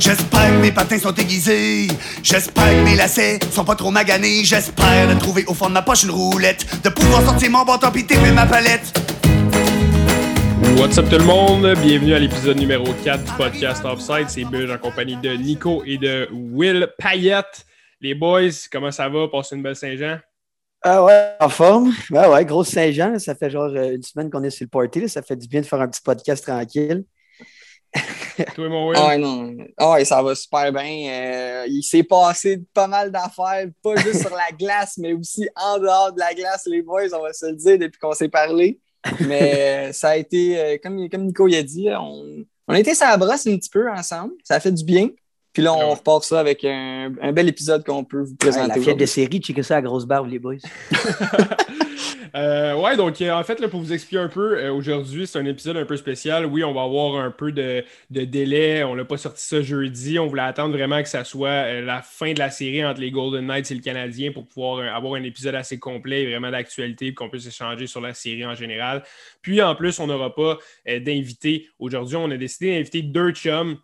J'espère que mes patins sont aiguisés. J'espère que mes lacets sont pas trop maganés. J'espère de trouver au fond de ma poche une roulette. De pouvoir sortir mon bâton pis taper ma palette. What's up tout le monde? Bienvenue à l'épisode numéro 4 du podcast Offside. C'est Buge en compagnie de Nico et de Will Payette. Les boys, comment ça va? Passez une belle Saint-Jean? Ah ouais, en forme. Ouais, ouais, grosse Saint-Jean. Ça fait genre euh, une semaine qu'on est sur le party. là. Ça fait du bien de faire un petit podcast tranquille. Toi, mon Will? Ah ouais, non. Ah ouais, ça va super bien. Euh, il s'est passé pas mal d'affaires, pas juste sur la glace, mais aussi en dehors de la glace, les boys, on va se le dire depuis qu'on s'est parlé. Mais euh, ça a été, euh, comme, comme Nico y a dit, on, on a été sur la brosse un petit peu ensemble. Ça a fait du bien. Puis là, on Ouais. repart ça avec un, un bel épisode qu'on peut vous Ouais, présenter. la fièvre de série, checker ça à grosse barbe, les boys. Euh, ouais, donc euh, en fait, là, pour vous expliquer un peu, euh, aujourd'hui, c'est un épisode un peu spécial. Oui, on va avoir un peu de, de délai. On l'a pas sorti ça jeudi. On voulait attendre vraiment que ça soit euh, la fin de la série entre les Golden Knights et le Canadien pour pouvoir euh, avoir un épisode assez complet et vraiment d'actualité et qu'on puisse échanger sur la série en général. Puis en plus, on n'aura pas euh, d'invité. Aujourd'hui, on a décidé d'inviter deux chums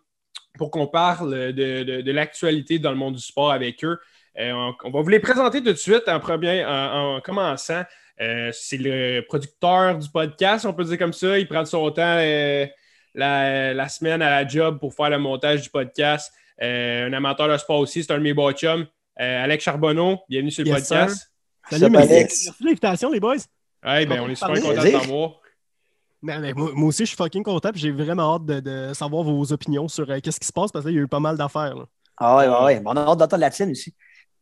pour qu'on parle de, de- de l'actualité dans le monde du sport avec eux. Euh, on, on va vous les présenter tout de suite en, premier, en, en commençant. Euh, c'est le producteur du podcast, on peut dire comme ça. Il prend de son temps euh, la, la semaine à la job pour faire le montage du podcast. Euh, un amateur de sport aussi, c'est un de mes beaux chums. Euh, Alex Charbonneau, bienvenue sur le Yes, podcast. Salut, Alex? merci de l'invitation, les boys. Ouais, ben, on est super Parler. content de t'avoir. Mais, mais moi, moi aussi, je suis fucking content puis j'ai vraiment hâte de, de savoir vos opinions sur euh, qu'est-ce qui se passe parce qu'il y a eu pas mal d'affaires. Ah ouais, ouais, on a hâte d'entendre la tienne aussi.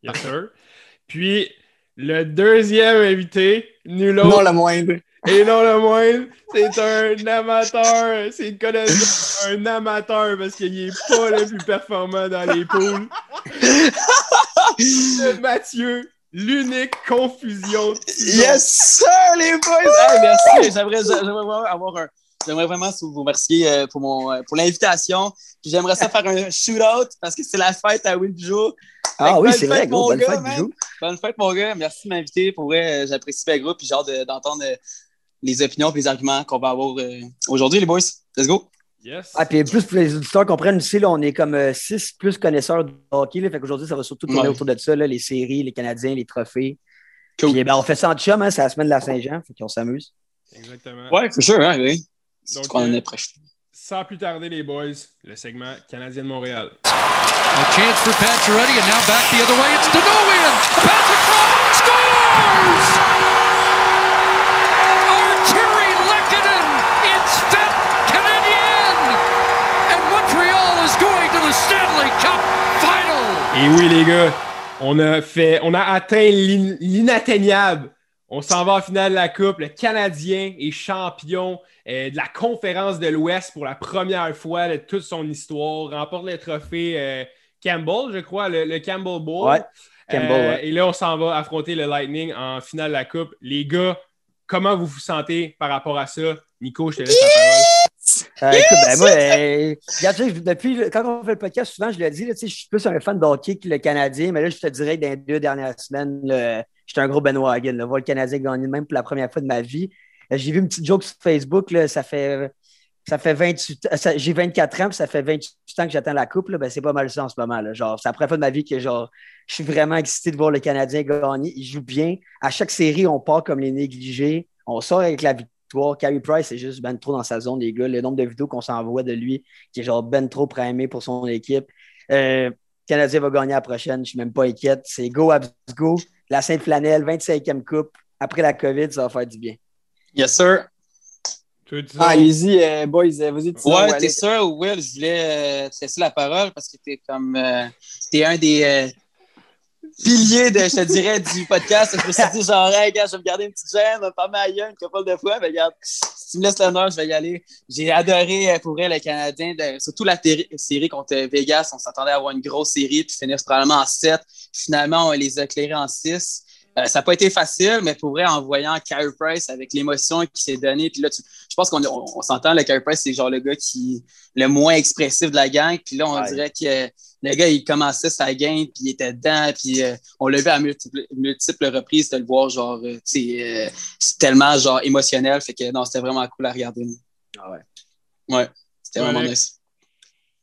Yes, sir. Puis, le deuxième invité, nul autre. Non, le moindre. Et non le moindre, c'est un amateur. C'est le connaisseur, un amateur parce qu'il n'est pas le plus performant dans les poules. Mathieu, l'unique confusion. Yes, sir, les boys! Hey, merci. J'aimerais, j'aimerais vraiment avoir un. J'aimerais vraiment vous remercier euh, pour, mon, euh, pour l'invitation. Puis j'aimerais ça faire un shootout parce que c'est la fête à Will Bijou. Ah oui, bonne c'est vrai, gros, bonne gars, fête, bijou. Bonne fête, mon gars. Merci de m'inviter. Pour vrai, euh, j'apprécie bien gros. Puis j'ai hâte de- d'entendre les opinions et les arguments qu'on va avoir aujourd'hui, les boys. Let's go. Yes. Ah, puis plus pour les auditeurs comprennent aussi, là, on est comme euh, six plus connaisseurs de hockey. Là, fait qu'aujourd'hui, ça va surtout tourner Ouais. autour de ça, là, les séries, les Canadiens, les trophées. Cool. Puis ben, on fait ça en chum, hein, c'est la semaine de la Saint-Jean, fait qu'on s'amuse. Exactement. Ouais, c'est sûr, hein, oui. Donc, on en euh, est proche. Sans plus tarder, les boys, le segment Canadien de Montréal. A chance for Pacioretty, and now back the other way. It's. Patrick Rowe scores! Stanley Cup Final! Et oui, les gars, on a fait, on a atteint l'in- l'inatteignable. On s'en va en finale de la Coupe. Le Canadien est champion euh, de la conférence de l'Ouest pour la première fois de toute son histoire. Remporte le trophée euh, Campbell, je crois, le, le Campbell Bowl. Ouais, Campbell, Euh, ouais. Et là, on s'en va affronter le Lightning en finale de la Coupe. Les gars, comment vous vous sentez par rapport à ça? Nico, je te laisse la parole. Euh, écoute, ben moi, euh, regarde, depuis, quand on fait le podcast, souvent, je le dis, là, tu sais, je suis plus un fan de hockey que le Canadien, mais là, je te dirais que dans les deux dernières semaines, j'étais un gros Benoît Hagen. Voir le Canadien gagner même pour la première fois de ma vie. Euh, J'ai vu une petite joke sur Facebook, là, ça fait, ça fait 28 ans- ça- j'ai 24 ans, puis ça fait 28 ans que j'attends la coupe. là, Ben, c'est pas mal ça en ce moment. Là. Genre, c'est la première fois de ma vie que genre, je suis vraiment excité de voir le Canadien gagner. Il joue bien. À chaque série, on part comme les négligés. On sort avec la victoire. Carey Price, c'est juste ben trop dans sa zone, les gars. Le nombre de vidéos qu'on s'envoie de lui, qui est genre ben trop primé pour son équipe. Euh, le Canadien va gagner la prochaine, je suis même pas inquiète. C'est go, abs go. La Sainte Flanelle, 25e coupe. Après la COVID, ça va faire du bien. Yes, sir. Ah, allez-y, euh, boys. euh, Vas-y, Ouais, t'es sûr, Will, je voulais euh, te laisser la parole parce que t'es comme. euh, t'es un des euh, piliers, de, je te dirais, du podcast. Je me suis dit, genre, hey, je vais me garder une petite gêne, me faire ma gueule une couple de fois. Mais regarde, si tu me laisses l'honneur, je vais y aller. J'ai adoré euh, pour vrai le Canadien, de- surtout la série contre Vegas. On s'attendait à avoir une grosse série puis finir probablement en 7. Finalement, on les a éclairés en 6. Euh, ça n'a pas été facile, mais pour vrai, en voyant Carey Price avec l'émotion qui s'est donnée, puis là, tu- je pense qu'on on, on s'entend, le Carey Price, c'est genre le gars qui le moins expressif de la gang. Puis là, on Ouais. dirait que euh, le gars, il commençait sa game, puis il était dedans, puis euh, on l'a vu à multiples, multiples reprises de le voir, genre, euh, euh, c'est tellement, genre, émotionnel. Fait que non, c'était vraiment cool à regarder. Ah ouais. Ouais, c'était Ouais, vraiment nice.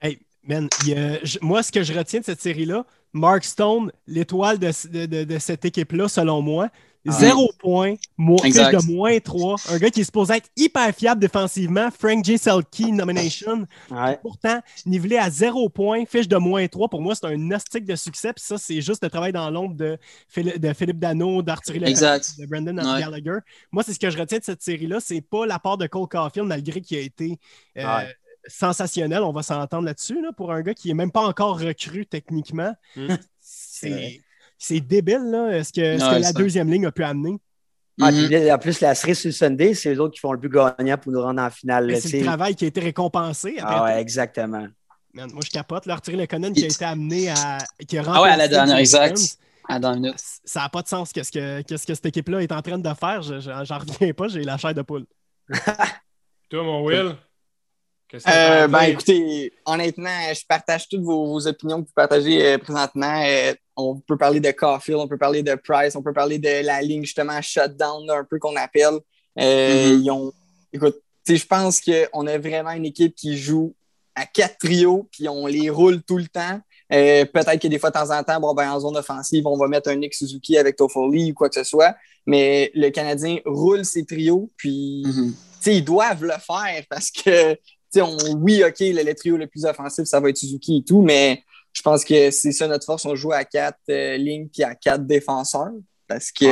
Hey, Man, y a- moi, ce que je retiens de cette série-là, Mark Stone, l'étoile de, de- de- de cette équipe-là, selon moi, zéro point, mo- fiche Exact. de moins 3. Un gars qui est supposé être hyper fiable défensivement, Frank J. Selke nomination. Ouais. Pourtant, nivelé à zéro point, fiche de moins 3. Pour moi, c'est un gnostique de succès. Puis ça, c'est juste le travail dans l'ombre de, Phil- de Philippe Dano, d'Arthurie Leclerc, Exact. de Brandon Ouais. Gallagher. Moi, c'est ce que je retiens de cette série-là. C'est pas la part de Cole Caulfield, malgré qu'il a été euh, Ouais. sensationnel. On va s'entendre là-dessus. là, pour un gars qui est même pas encore recru techniquement. Mm. C'est C'est débile, là, ce que, ce que la ça. deuxième ligne a pu amener? Ah, Mhm. en plus, la série sur le Sunday, c'est eux autres qui font le plus gagnant pour nous rendre en finale. Là, C'est le travail qui a été récompensé. après Ah ouais, exactement. Man, moi, je capote. Là, Arthur Lekonen qui a été amené à. Qui a Ah ouais, à la dernière, exact. À. Ça n'a pas de sens qu'est-ce que, qu'est-ce que cette équipe-là est en train de faire? Je- je- J'en reviens pas, j'ai la chair de poule. Toi, mon Will, qu'est-ce que Euh, ben, écoutez, honnêtement, je partage toutes vos, vos opinions que vous partagez euh, présentement. Euh, on peut parler de Caulfield, on peut parler de Price, on peut parler de la ligne justement shutdown, là, un peu qu'on appelle. Euh, Mhm. ils ont, écoute, je pense qu'on a vraiment une équipe qui joue à quatre trios, puis on les roule tout le temps. Euh, Peut-être que des fois, de temps en temps, bon, ben, en zone offensive, on va mettre un Nick Suzuki avec Toffoli ou quoi que ce soit. Mais le Canadien roule ses trios, puis Mhm. sais, ils doivent le faire parce que, on, oui, OK, le, le trio le plus offensif, ça va être Suzuki et tout, mais je pense que c'est ça notre force. On joue à quatre euh, lignes puis à quatre défenseurs. Parce que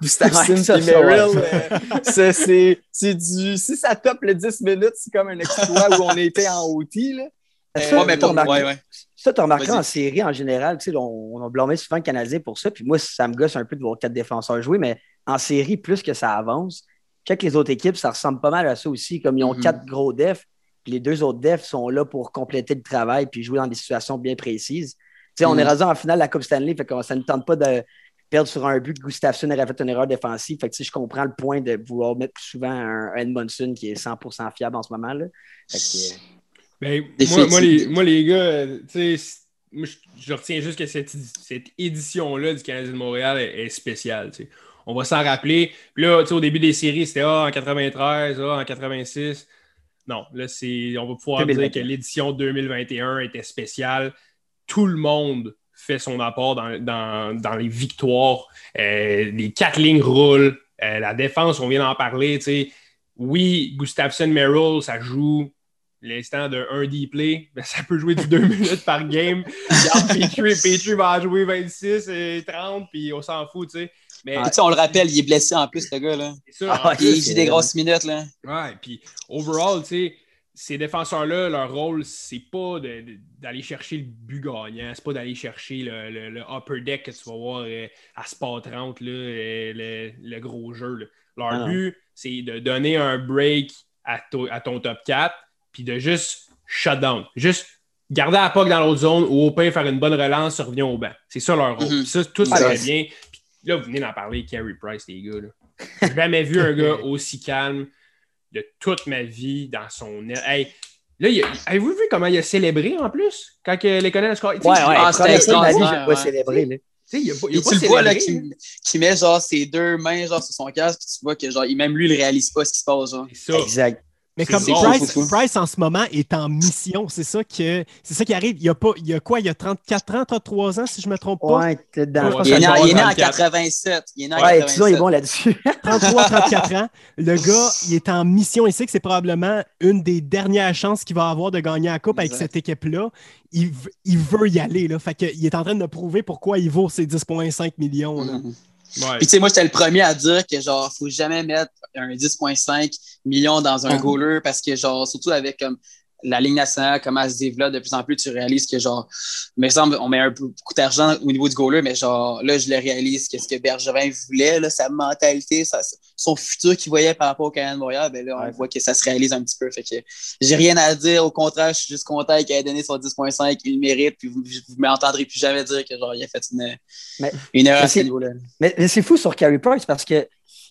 Gustafsson Ouais, et ouais. Euh, c'est du. Si ça top le 10 minutes, c'est comme un exploit où on était en OT. Là. Ça, Euh, mais pour-. Ça, tu remarqué en série en général, tu sais, on, on blâmait souvent le Canadien pour ça, puis moi, ça me gosse un peu de voir quatre défenseurs jouer, mais en série, plus que ça avance, check les autres équipes, ça ressemble pas mal à ça aussi, comme ils ont Mhm. quatre gros defs, puis les deux autres defs sont là pour compléter le travail puis jouer dans des situations bien précises. Tu sais, on est rendu en finale de la Coupe Stanley, fait que ça ne tente pas de perdre sur un but que Gustafsson aurait fait une erreur défensive. Fait que, je comprends le point de vouloir mettre plus souvent un, Edmondson qui est 100% fiable en ce moment. Là. Fait que, euh, Ben, moi, les, moi, les gars, euh, moi, je, je retiens juste que cette, cette édition-là du Canadien de Montréal est, est spéciale. On va s'en rappeler. Puis là, au début des séries, c'était ah, en 93, ah, en 86. Non, là, c'est, on va pouvoir 2021. dire que l'édition 2021 était spéciale. Tout le monde fait son apport dans, dans- dans les victoires. Euh, les quatre lignes roulent. Euh, la défense, on vient d'en parler. tu sais. Oui, Gustafsson Merrill, ça joue l'instant de 1 D play, mais ça peut jouer du 2 minutes par game. Petrie, Petrie va jouer 26 et 30, puis on s'en fout, tu sais. Mais Puis, tu sais, on le rappelle, il est blessé en plus, le gars. Là. ça. Ah, plus, Il joue des grosses minutes. Là. Ouais, puis overall, tu sais, ces défenseurs-là, leur rôle, c'est pas d'aller chercher le but gagnant, c'est pas d'aller chercher le, le- le upper deck que tu vas voir euh, à Sport 30, là, euh, le, le gros jeu. là. Leur Ah but, c'est de donner un break à, to- à ton top 4, puis de juste shut down. Juste garder la puck dans l'autre zone ou au pire faire une bonne relance, revenir au banc. C'est ça leur rôle. Mhm. Puis Ça, tout ça très bien. Là, vous venez d'en parler, Carey Price, les gars. là. J'ai jamais vu un gars aussi calme de toute ma vie dans son aile. Hey, là, il a- avez-vous vu comment il a célébré en plus quand les connaîts score? ouais, ouais, Ah, c'était extraordinaire, ouais. célébrer. là. Tu sais, il a pas, il a pas tu le vois là, célébré, qui, qui met genre ses deux mains genre, sur son casque, puis tu vois que genre, il- même lui, il réalise pas ce qui se passe. Genre. C'est ça. Exact. Mais comme bon, Price. Price, en ce moment est en mission, c'est ça que c'est ça qui arrive. Il y a pas, il y a quoi, il y a 34 ans, 33 ans si je me trompe pas? Ouais. Ouais, Il est né, en- va il est né en 34. 87. Il est né en Ouais, Tison 87. est bon là-dessus. 33, 34 ans. Le gars, il est en mission. Il sait que c'est probablement une des dernières chances qu'il va avoir de gagner la Coupe avec Exact. cette équipe-là. Il, il veut y aller. Là. Fait que, il est en train de prouver pourquoi il vaut ses 10,5 millions. là. Mhm. Ouais. Puis tu sais, moi, j'étais le premier à dire que genre, faut jamais mettre un 10,5 millions dans un Ah. goaler parce que genre, surtout avec comme la Ligue nationale, comment elle se développe, de plus en plus, tu réalises que genre, il me semble, on met un peu beaucoup d'argent au niveau du goaler, mais genre, là, je le réalise que ce que Bergevin voulait, là, sa mentalité, sa- son futur qu'il voyait par rapport au Canadien de Montréal, ben là, on Ouais. voit que ça se réalise un petit peu. Fait que j'ai rien à dire. Au contraire, je suis juste content qu'il ait donné son 10,5, il le mérite, puis vous ne m'entendrez plus jamais dire que genre, il a fait une, Mais- une erreur à ce niveau-là. Mais, mais c'est fou sur Carey Price parce que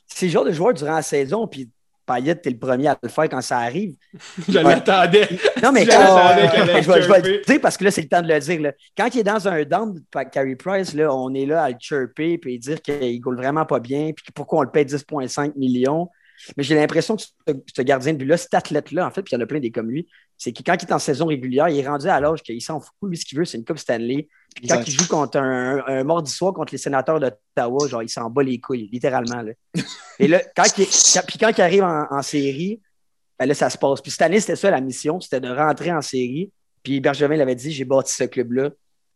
c'est le genre de joueur durant la saison, puis Payet, t'es le premier à le faire quand ça arrive. Je l'attendais. Non, mais Je quand, qu'elle allait je, vais, je vais le dire parce que là, c'est le temps de le dire. là. Quand il est dans un down, Carey Price, là, on est là à le chirper puis dire qu'il goal vraiment pas bien, puis pourquoi on le paye 10,5 millions. Mais j'ai l'impression que ce, ce gardien de but-là, cet athlète-là, en fait, puis il y en a plein des comme lui, c'est que quand il est en saison régulière, il est rendu à l'âge qu'il s'en fout. Lui, ce qu'il veut, c'est une Coupe Stanley. Puis quand Exact. il joue contre un, un mardi soir contre les sénateurs d'Ottawa, genre, il s'en bat les couilles, littéralement. Là. Et là, quand il, quand- puis quand il arrive en, en série, ben là, ça se passe. Puis cette année, c'était ça la mission, c'était de rentrer en série. Puis Bergevin l'avait dit, j'ai bâti ce club-là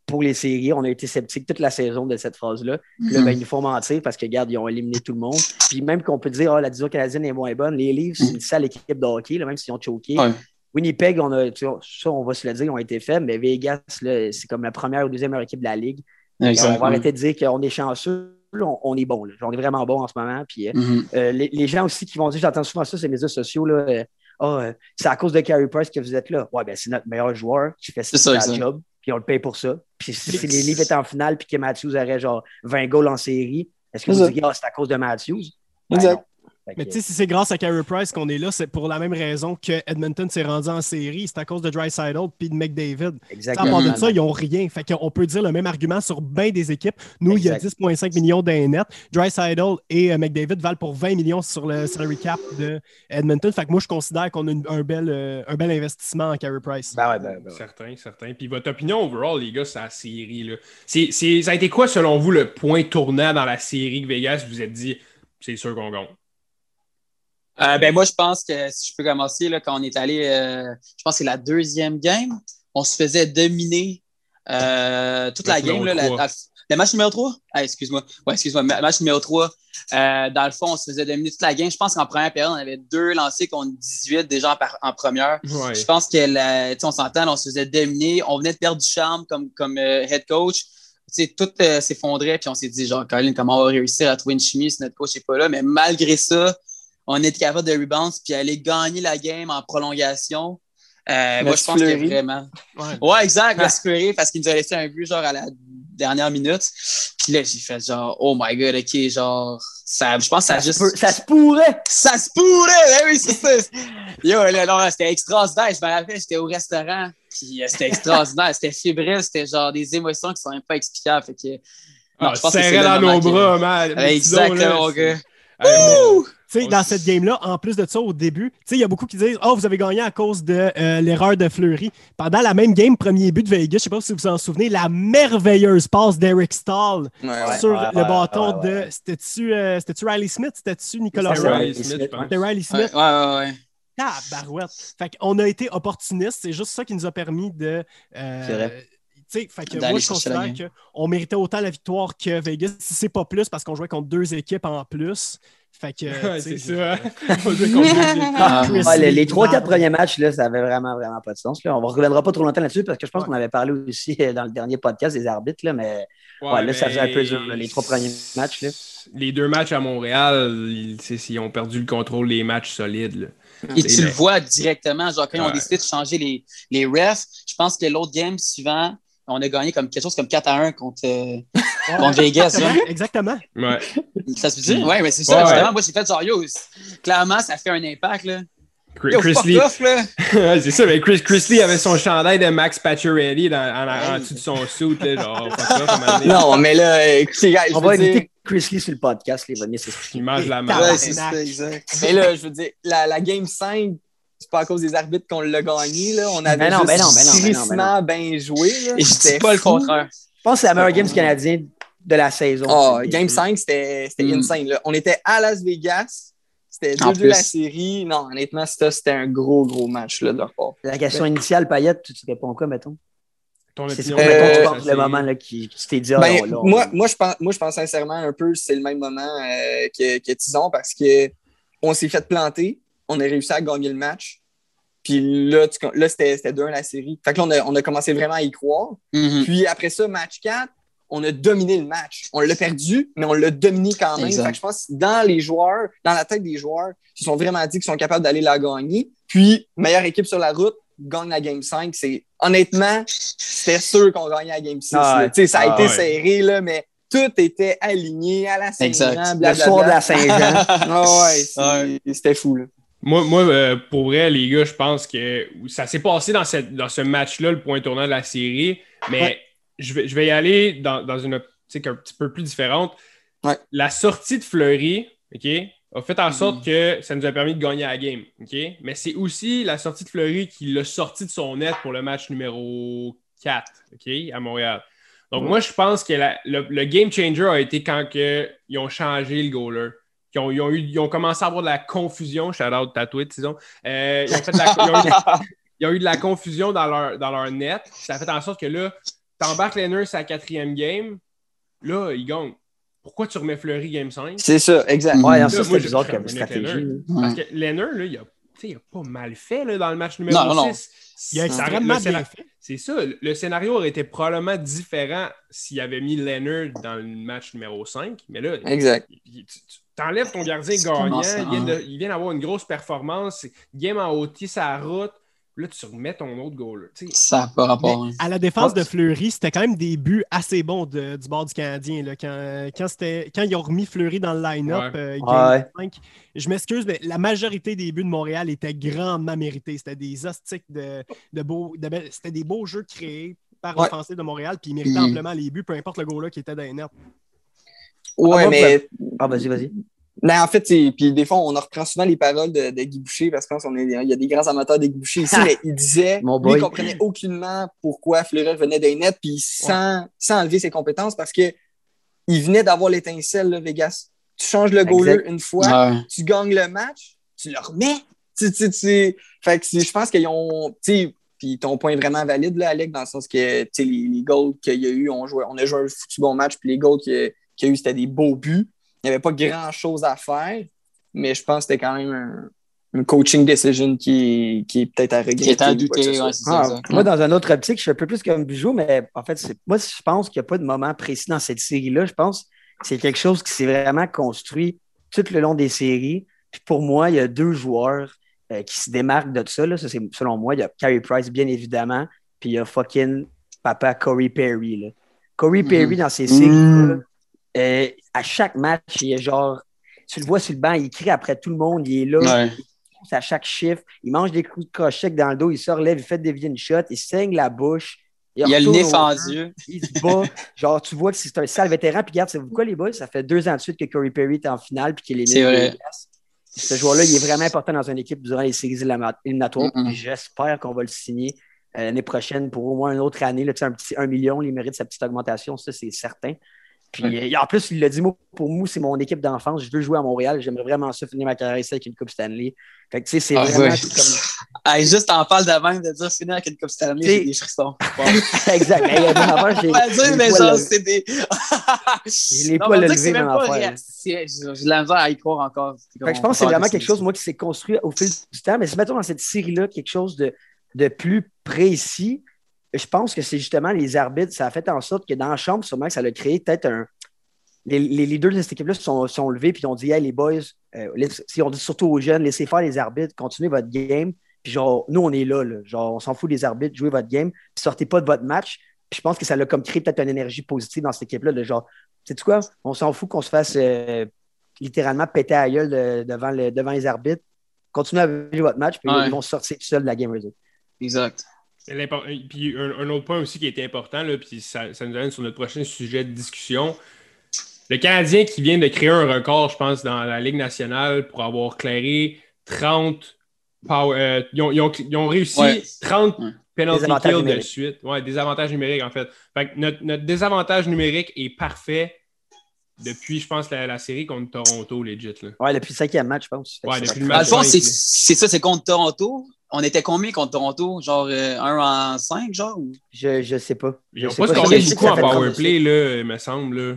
pour les séries. On a été sceptiques toute la saison de cette phrase-là. Puis là, ben, ils nous font mentir parce que, regarde, ils ont éliminé tout le monde. Puis même qu'on peut dire, ah, la division canadienne est moins bonne, les Leafs, c'est une sale équipe de hockey, là, même s'ils ont choqué. Ouais. Winnipeg, on a, tu vois, ça, on va se le dire, ont été faibles, mais Vegas, c'est comme la première ou deuxième meilleure équipe de la Ligue. on va arrêter de dire qu'on est chanceux. On, on est bon. Là. On est vraiment bon en ce moment. Puis, euh, Mhm. euh, les, les gens aussi qui vont dire, j'entends souvent ça sur les médias sociaux, là, euh, euh, c'est à cause de Carey Price que vous êtes là. Ouais, ben c'est notre meilleur joueur qui fait exact. job, puis on le paye pour ça. Puis si, si les Leafs étaient en finale, puis que Matthews aurait genre 20 goals en série, est-ce que vous dites, ah, c'est à cause de Matthews? Ben Exact. Mais tu sais, si c'est grâce à Carey Price qu'on est là, c'est pour la même raison que Edmonton s'est rendu en série. C'est à cause de Dreisaitl puis de McDavid. À Exactement. part de ça, ils n'ont rien. Fait qu'on peut dire le même argument sur bien des équipes. Nous, il y a Exact. 10,5 millions d'un net. Dreisaitl et euh, McDavid valent pour 20 millions sur le salary cap de Edmonton. Fait que moi, je considère qu'on a une- un, bel, euh, un bel investissement en Carey Price. Ben ouais, ben, ben ouais. Certain, certain. Puis votre opinion overall, les gars, c'est la série. Là. C'est, c'est- ça a été quoi, selon vous, le point tournant dans la série que Vegas vous êtes dit, c'est sûr qu'on gagne? Euh, ben moi, je pense que si je peux commencer, là, quand on est allé, euh, je pense que c'est la deuxième game, on se faisait dominer euh, toute la game. Là, la- le match numéro 3? Ah, excuse-moi. Ouais, excuse-moi. ma- Match numéro 3. Euh, dans le fond, on se faisait dominer toute la game. Je pense qu'en première période, on avait deux lancés contre 18 déjà en, première. Ouais. Je pense que la- tu sais, on s'entend, on se faisait dominer. On venait de perdre du charme comme, comme head coach. Tout euh, s'effondrait, puis on s'est dit, genre, Colin, comment on va réussir à trouver une chimie si notre coach n'est pas là? Mais malgré ça, on était capable de rebound puis aller gagner la game en prolongation. Euh, moi, je pense que vraiment. Ouais. Ouais, exact, le Fleury, parce qu'il nous a laissé un but, genre, à la dernière minute. Puis là, j'ai fait, genre, oh my god, ok, genre, ça, je pense que ça a Ça, juste. peut- ça se pourrait! Ça se pourrait! Ben oui, c'est ça! Yo, là, non, c'était extraordinaire. Je me rappelle, j'étais au restaurant, puis euh, c'était extraordinaire. C'était fébrile, c'était genre des émotions qui sont même pas explicables. Fait que, non, Ah, je pense que dans nos que- bras, man. Ouais, Exactement, mon gars. Sais, dans cette game-là, en plus de ça, au début, il y a beaucoup qui disent Oh, vous avez gagné à cause de euh, l'erreur de Fleury. Pendant la même game, premier but de Vegas, je sais pas si vous vous en souvenez, la merveilleuse passe d'Eric Stahl Ouais. sur ouais, le ouais, bâton ouais, ouais. de. C'était-tu euh, c'était-tu Riley Smith? C'était-tu Nicolas C'était? Riley Smith, je pense. C'était Riley Smith. ouais, ouais. ouais. Ah, barouette. Fait qu'on a été opportunistes. C'est juste ça qui nous a permis de. euh, C'est vrai. tu sais, fait que moi, je considère qu'on méritait autant la victoire que Vegas, si c'est pas plus, parce qu'on jouait contre deux équipes en plus. Fait que. Ouais, c'est ça. Ah, Ouais, les, trois, quatre premiers matchs, là, ça avait vraiment, vraiment pas de sens. Là. On ne reviendra pas trop longtemps là-dessus parce que je pense Ouais. qu'on avait parlé aussi euh, dans le dernier podcast des arbitres, là, mais Ouais, Ouais, là, ça faisait un peu dur, là, les trois premiers matchs, là. Les deux matchs à Montréal, ils, ont perdu le contrôle des matchs solides. là. Et tu le vois directement, genre quand ils ont décidé de changer les, les refs, je pense que l'autre game suivant, on a gagné comme quelque chose comme 4 à 1 contre, euh, contre Vegas. Exactement. Ouais. Ça se dire? Ouais, mais c'est ça, Ouais, justement. ouais. Moi, j'ai fait clairement, ça fait un impact, là. Chris, Yo, Chris fuck Lee. c'est ça, mais Chris, Chris Lee avait son chandail de Max Pacioretty dans, en, en, en dessous de son suit, genre, off. Non, mais là, écoutez, guys, je On veux va dire- inviter Chris Lee sur le podcast, là, il va venir s'expliquer. Il mange la marde. Ouais, c'est ça, exact. Mais là, je veux dire, la, la game 5, c'est pas à cause des arbitres qu'on l'a gagné. Là. On avait Ben non, juste ben non, ben non, ben ben bien joué. Là. Et je dis C'était pas le contraire. Je pense que c'est la meilleure game du Canadien de la saison. Ah, game 5, c'était Mm. insane. Là. On était à Las Vegas. C'était En 2-2 la série. Non, honnêtement, ça, c'était un gros, gros match là, de leur part. La question initiale, Payette, tu te réponds quoi, mettons? Ton C'est Euh, le moment là, qui, qui t'es dit, ah, Ben, là, là, moi, on- moi, je pense, moi, je pense sincèrement un peu c'est le même moment euh, que, que Tison parce que on s'est fait planter, on a réussi à gagner le match. Puis là, tu- là c'était c'était 2-1 la série. Fait que là, on a, on a commencé vraiment à y croire. Mhm. Puis après ça, match 4, on a dominé le match. On l'a perdu, mais on l'a dominé quand même. Fait que je pense que dans les joueurs, dans la tête des joueurs, ils se sont vraiment dit qu'ils sont capables d'aller la gagner. Puis, meilleure équipe sur la route, gagne la game 5. C'est honnêtement, c'était sûr qu'on gagnait la game 6. Ah ouais. là. Tu sais, ça a Ah été ouais. serré, là, mais tout était aligné à la Exact. Saint-Jean, Le soir de la Saint-Jean. Ah ouais, c'était fou. Là. Moi, moi euh, pour vrai, les gars, je pense que ça s'est passé dans, cette, dans ce match-là, le point tournant de la série, mais Ouais. je, vais, je vais y aller dans, dans une optique un petit peu plus différente. Ouais. La sortie de Fleury, OK, a fait en sorte que ça nous a permis de gagner la game. ok? Mais c'est aussi la sortie de Fleury qui l'a sorti de son net pour le match numéro 4 ok à Montréal. Donc, moi, je pense que la- le, le game changer a été quand que ils ont changé le goaler. Ils ont, ils ont eu, ils ont commencé à avoir de la confusion. Shout out Tatouit, disons. Euh, ils, ont fait de la, ils, ont eu, ils ont eu de la confusion dans leur, dans leur net. Ça a fait en sorte que là, t'embarques Leonard sa quatrième game. Là, ils gagnent. Pourquoi tu remets Fleury game 5? C'est ça, exact. Ouais, non, Là, ça, moi, bizarre comme stratégie. Parce que Leonard, là, il a, il a pas mal fait là, dans le match numéro Non, non, non. 6. Il a extrêmement bien fait. C'est ça. Le scénario aurait été probablement différent s'il avait mis Leonard dans le match numéro 5. Mais là, Exact. il- tu tu t'enlèves ton gardien gagnant. ça, Il vient, hein? de- il vient d'avoir une grosse performance. Game en hautier sa route. Là, tu remets ton autre sais, Ça n'a pas rapport. hein. À la défense Ah, de Fleury, c'était quand même des buts assez bons de- du bord du Canadien. là. Quand, quand, c'était- quand ils ont remis Fleury dans le line-up, Ouais. euh, game Ouais. 5, je m'excuse, mais la majorité des buts de Montréal étaient grandement mérités. C'était des hostiques de, de beaux. de c'était des beaux jeux créés par Ouais. l'offensive de Montréal, puis ils méritaient amplement les buts, peu importe le goal-là qui était dans les nets. Ouais, Ah, moi, mais Ah, vas-y, vas-y. Mais en fait, puis des fois, on en reprend souvent les paroles de, de Guy Boucher parce que qu'on est, il y a des grands amateurs de Guy Boucher ici, mais il disait, Mon lui, il comprenait aucunement pourquoi Fleury venait des nets, puis sans, sans enlever ses compétences parce que il venait d'avoir l'étincelle, Vegas. Tu changes le goaler Exact. une fois, Ouais. tu gagnes le match, tu le remets. Tu, tu, tu- Fait que je pense qu'ils ont. tu sais, Puis ton point est vraiment valide, là, Alec, dans le sens que les, les goals qu'il y a eu, on, jouait, on a joué un foutu bon match, puis les goals qu'il y a- qu'il y a eu, c'était des beaux buts. Il n'y avait pas grand-chose à faire, mais je pense que c'était quand même un, une coaching decision qui, qui est peut-être à regretter. Qui est à douter, soit. ouais, c'est ça. Ah, moi, dans un autre optique, je suis un peu plus comme Bijou, mais en fait, moi, je pense qu'il n'y a pas de moment précis dans cette série-là. Je pense que c'est quelque chose qui s'est vraiment construit tout le long des séries. Puis pour moi, il y a deux joueurs euh, qui se démarquent de ça. Là. Ça, c'est selon moi. Il y a Carey Price, bien évidemment, puis il y a fucking papa Corey Perry. Là. Corey Mhm. Perry, dans ces séries-là, euh, à chaque match, il est genre. Tu le vois sur le banc, il crie après tout le monde, il est là Ouais. pousse à chaque chiffre. Il mange des coups de crochet dans le dos, il se relève, il fait dévier une shot, il saigne la bouche. Il a le nez fendu. Il se bat. Genre, tu vois que c'est un sale vétéran. Puis, regarde, c'est quoi, les boys? Ça fait deux ans de suite que Corey Perry est en finale puis qu'il est C'est mis vrai. Ce joueur-là, il est vraiment important dans une équipe durant les séries éliminatoires. Mm-mm. Puis J'espère qu'on va le signer euh, l'année prochaine pour au moins une autre année. Là, tu sais, un petit 1 million, il mérite sa petite augmentation, ça, c'est certain. Puis euh, en plus, il l'a dit, moi, pour moi, c'est mon équipe d'enfance. Je veux jouer à Montréal. J'aimerais vraiment ça finir ma carrière ici avec une Coupe Stanley. Fait que, tu sais, c'est Ah, vraiment comme. Hey, juste en parle de même, de dire finir avec une Coupe Stanley, j'ai des frissons. exact. Bon, avant, j'ai- dire, j'ai mais le genre, c'est des. les Non, poils levés, que c'est même même pas affaire, réel. là. C'est- J'ai j'ai la misère à y croire encore. Fait que je pense que c'est vraiment quelque chose, moi, qui s'est construit au fil du temps. Mais si mettons dans cette série-là quelque chose de, de plus précis, je pense que c'est justement les arbitres. Ça a fait en sorte que dans la chambre, sûrement que ça a créé peut-être un. Les, les leaders de cette équipe-là se sont, sont levés puis ont dit Hey, les boys, euh, si on dit surtout aux jeunes, laissez faire les arbitres, continuez votre game. Puis genre, nous, on est là, là. Genre, on s'en fout des arbitres, jouez votre game, puis sortez pas de votre match. Puis je pense que ça a comme créé peut-être une énergie positive dans cette équipe-là, de genre, sais-tu quoi? On s'en fout qu'on se fasse euh, littéralement péter à la gueule de- devant, le- devant les arbitres. Continuez à vivre votre match, puis Ouais. ils vont sortir tout seuls de la game réseau. Exact. L'impor- Puis un, un autre point aussi qui était important, là, puis ça, ça nous amène sur notre prochain sujet de discussion. Le Canadien qui vient de créer un record, je pense, dans la Ligue nationale pour avoir clairé 30 power- euh, ils, ont, ils ont- ils ont réussi Ouais. 30 Ouais. penalty kills de suite. Ouais, des avantages numériques, en fait. Fait que notre, notre désavantage numérique est parfait depuis, je pense, la, la série contre Toronto, legit. Là. Ouais, depuis le cinquième match, je pense. Ouais, ça depuis le match c'est là. c'est ça, c'est contre Toronto? On était combien contre Toronto? Genre euh, 1 en 5, genre? ou- Je, je sais pas. Je sais pas Je scoré beaucoup en powerplay, là, il me semble. Là.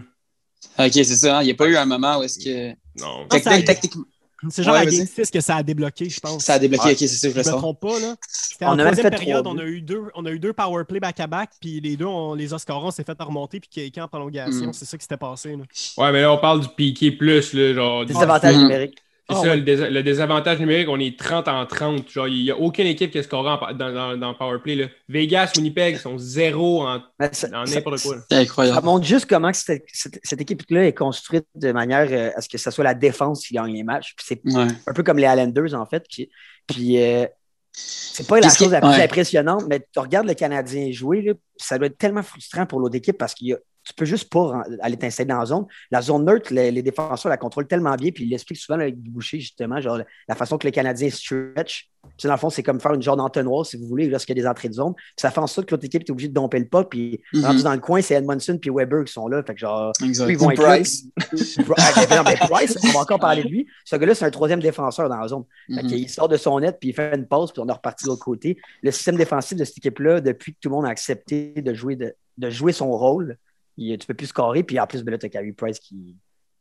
Ok, c'est ça. hein. Il n'y a pas eu un moment où est-ce que. Non. Ah, Techniquement, C'est genre Ouais, à. Game 6 que ça a débloqué, je pense. ça a débloqué. Ouais. Ok, c'est ça, je me trompe pas, là. C'était en troisième période, on a, eu deux, on a eu deux power play back-à-back, puis les deux, on les on s'est fait remonter, puis quelqu'un en prolongation, Mm. c'est ça qui s'était passé. là. Ouais, mais là, on parle du piqué plus, là, genre. Des avantages numériques. C'est Ah, ça, ouais. le, dés- le désavantage numérique, on est 30 en 30. Genre, il n'y a aucune équipe qui a scoré en dans, dans, dans Powerplay. Là. Vegas, Winnipeg sont zéro en, ça- ça- n'importe quoi. C'est Ça incroyable. montre juste comment que cette, cette- cette équipe-là est construite de manière euh, à ce que ce soit la défense qui gagne les matchs. C'est Ouais. un peu comme les Islanders, en fait. Puis, puis euh, c'est pas la chose la plus ouais. impressionnante, mais tu regardes le Canadien jouer, là, puis ça doit être tellement frustrant pour l'autre équipe parce qu'il y a tu peux juste pas aller t'installer dans la zone. La zone neutre, les, les défenseurs la contrôlent tellement bien, puis il l'explique souvent avec boucher, justement, genre la façon que le Canadien stretch. Tu sais, dans le fond, c'est comme faire une genre d'entonnoir, si vous voulez, lorsqu'il y a des entrées de zone. Puis ça fait en sorte que l'autre équipe est obligée de domper le pas, puis Mhm. rendu dans le coin, c'est Edmondson puis Weber qui sont là. Fait que genre, Exact. ils vont être. Price. Ah, ben non, mais Price, on va encore parler de lui. Ce gars-là, c'est un troisième défenseur dans la zone. Fait Mhm. qu'il sort de son net, puis il fait une pause, puis on est reparti de l'autre côté. Le système défensif de cette équipe-là, depuis que tout le monde a accepté de jouer, de, de jouer son rôle, il- tu peux plus scorer. Puis en plus, ben là, tu as Carey Price qui,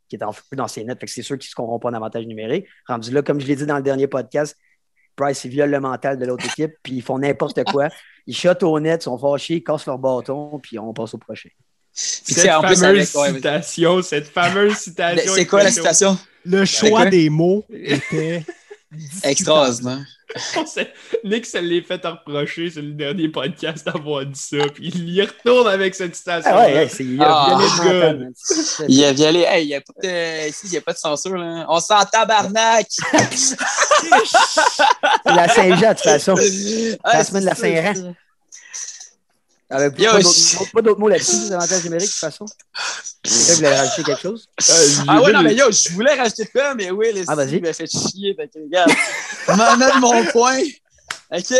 qui est en feu dans ses nets. Fait que c'est sûr qu'ils ne scoreront pas en avantage numérique. Rendu là, comme je l'ai dit dans le dernier podcast, Price, il viole le mental de l'autre équipe, puis ils font n'importe quoi. Ils shotent au net, ils sont fâchés, ils cassent leur bâton, puis on passe au prochain. Puis, Cette fameuse avec. ouais, vas-y. citation, cette fameuse citation. C'est quoi la citation? Le choix des mots était Extraordinaire. Nick se l'est fait reprocher sur le dernier podcast d'avoir dit ça, puis il y retourne avec cette citation. Ah ouais, ouais, c'est il a Ah, violé le Il a violé. Hey, il n'y a, pas de... ici, il y a pas de censure. Là. On s'en tabarnak! C'est la Saint-Jean, de toute façon. Ah, la semaine de la Saint-Jean. Avec pas je- d'autres pas d'autres mots là-dessus, des avantages numériques, de toute façon? Quelqu'un voulait rajouter quelque chose? Ah ouais, non, mais yo, je voulais rajouter de quoi, mais oui, les Ah, vas-y. il m'a fait chier. Fait que, regarde, mettre mon point. OK?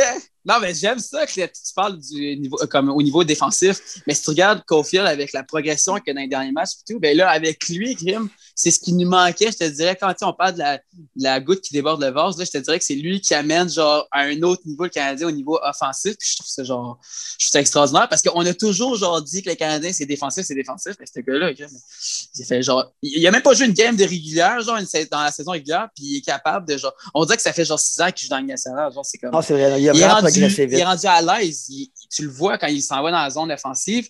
Non, mais j'aime ça que tu parles du niveau, euh, comme au niveau défensif. Mais si tu regardes Cofield avec la progression qu'il y a dans les derniers matchs et tout, ben là, avec lui, Grim, c'est ce qui nous manquait. Je te dirais, quand on parle de la, goutte qui déborde le vase, là, je te dirais que c'est lui qui amène genre à un autre niveau le Canadien au niveau offensif. Puis je trouve ça genre, je trouve ça extraordinaire parce qu'on a toujours genre dit que le Canadien c'est défensif, c'est défensif. Mais ce gars-là, il fait genre, il a même pas joué une game de régulière, genre une dans la saison régulière, puis il est capable de genre, on dirait que ça fait genre six ans qu'il joue dans le Ligue nationale, genre c'est comme. Non, c'est vrai. Il a Il est, vraiment rendu, il est rendu à l'aise. Tu le vois quand il s'en va dans la zone offensive.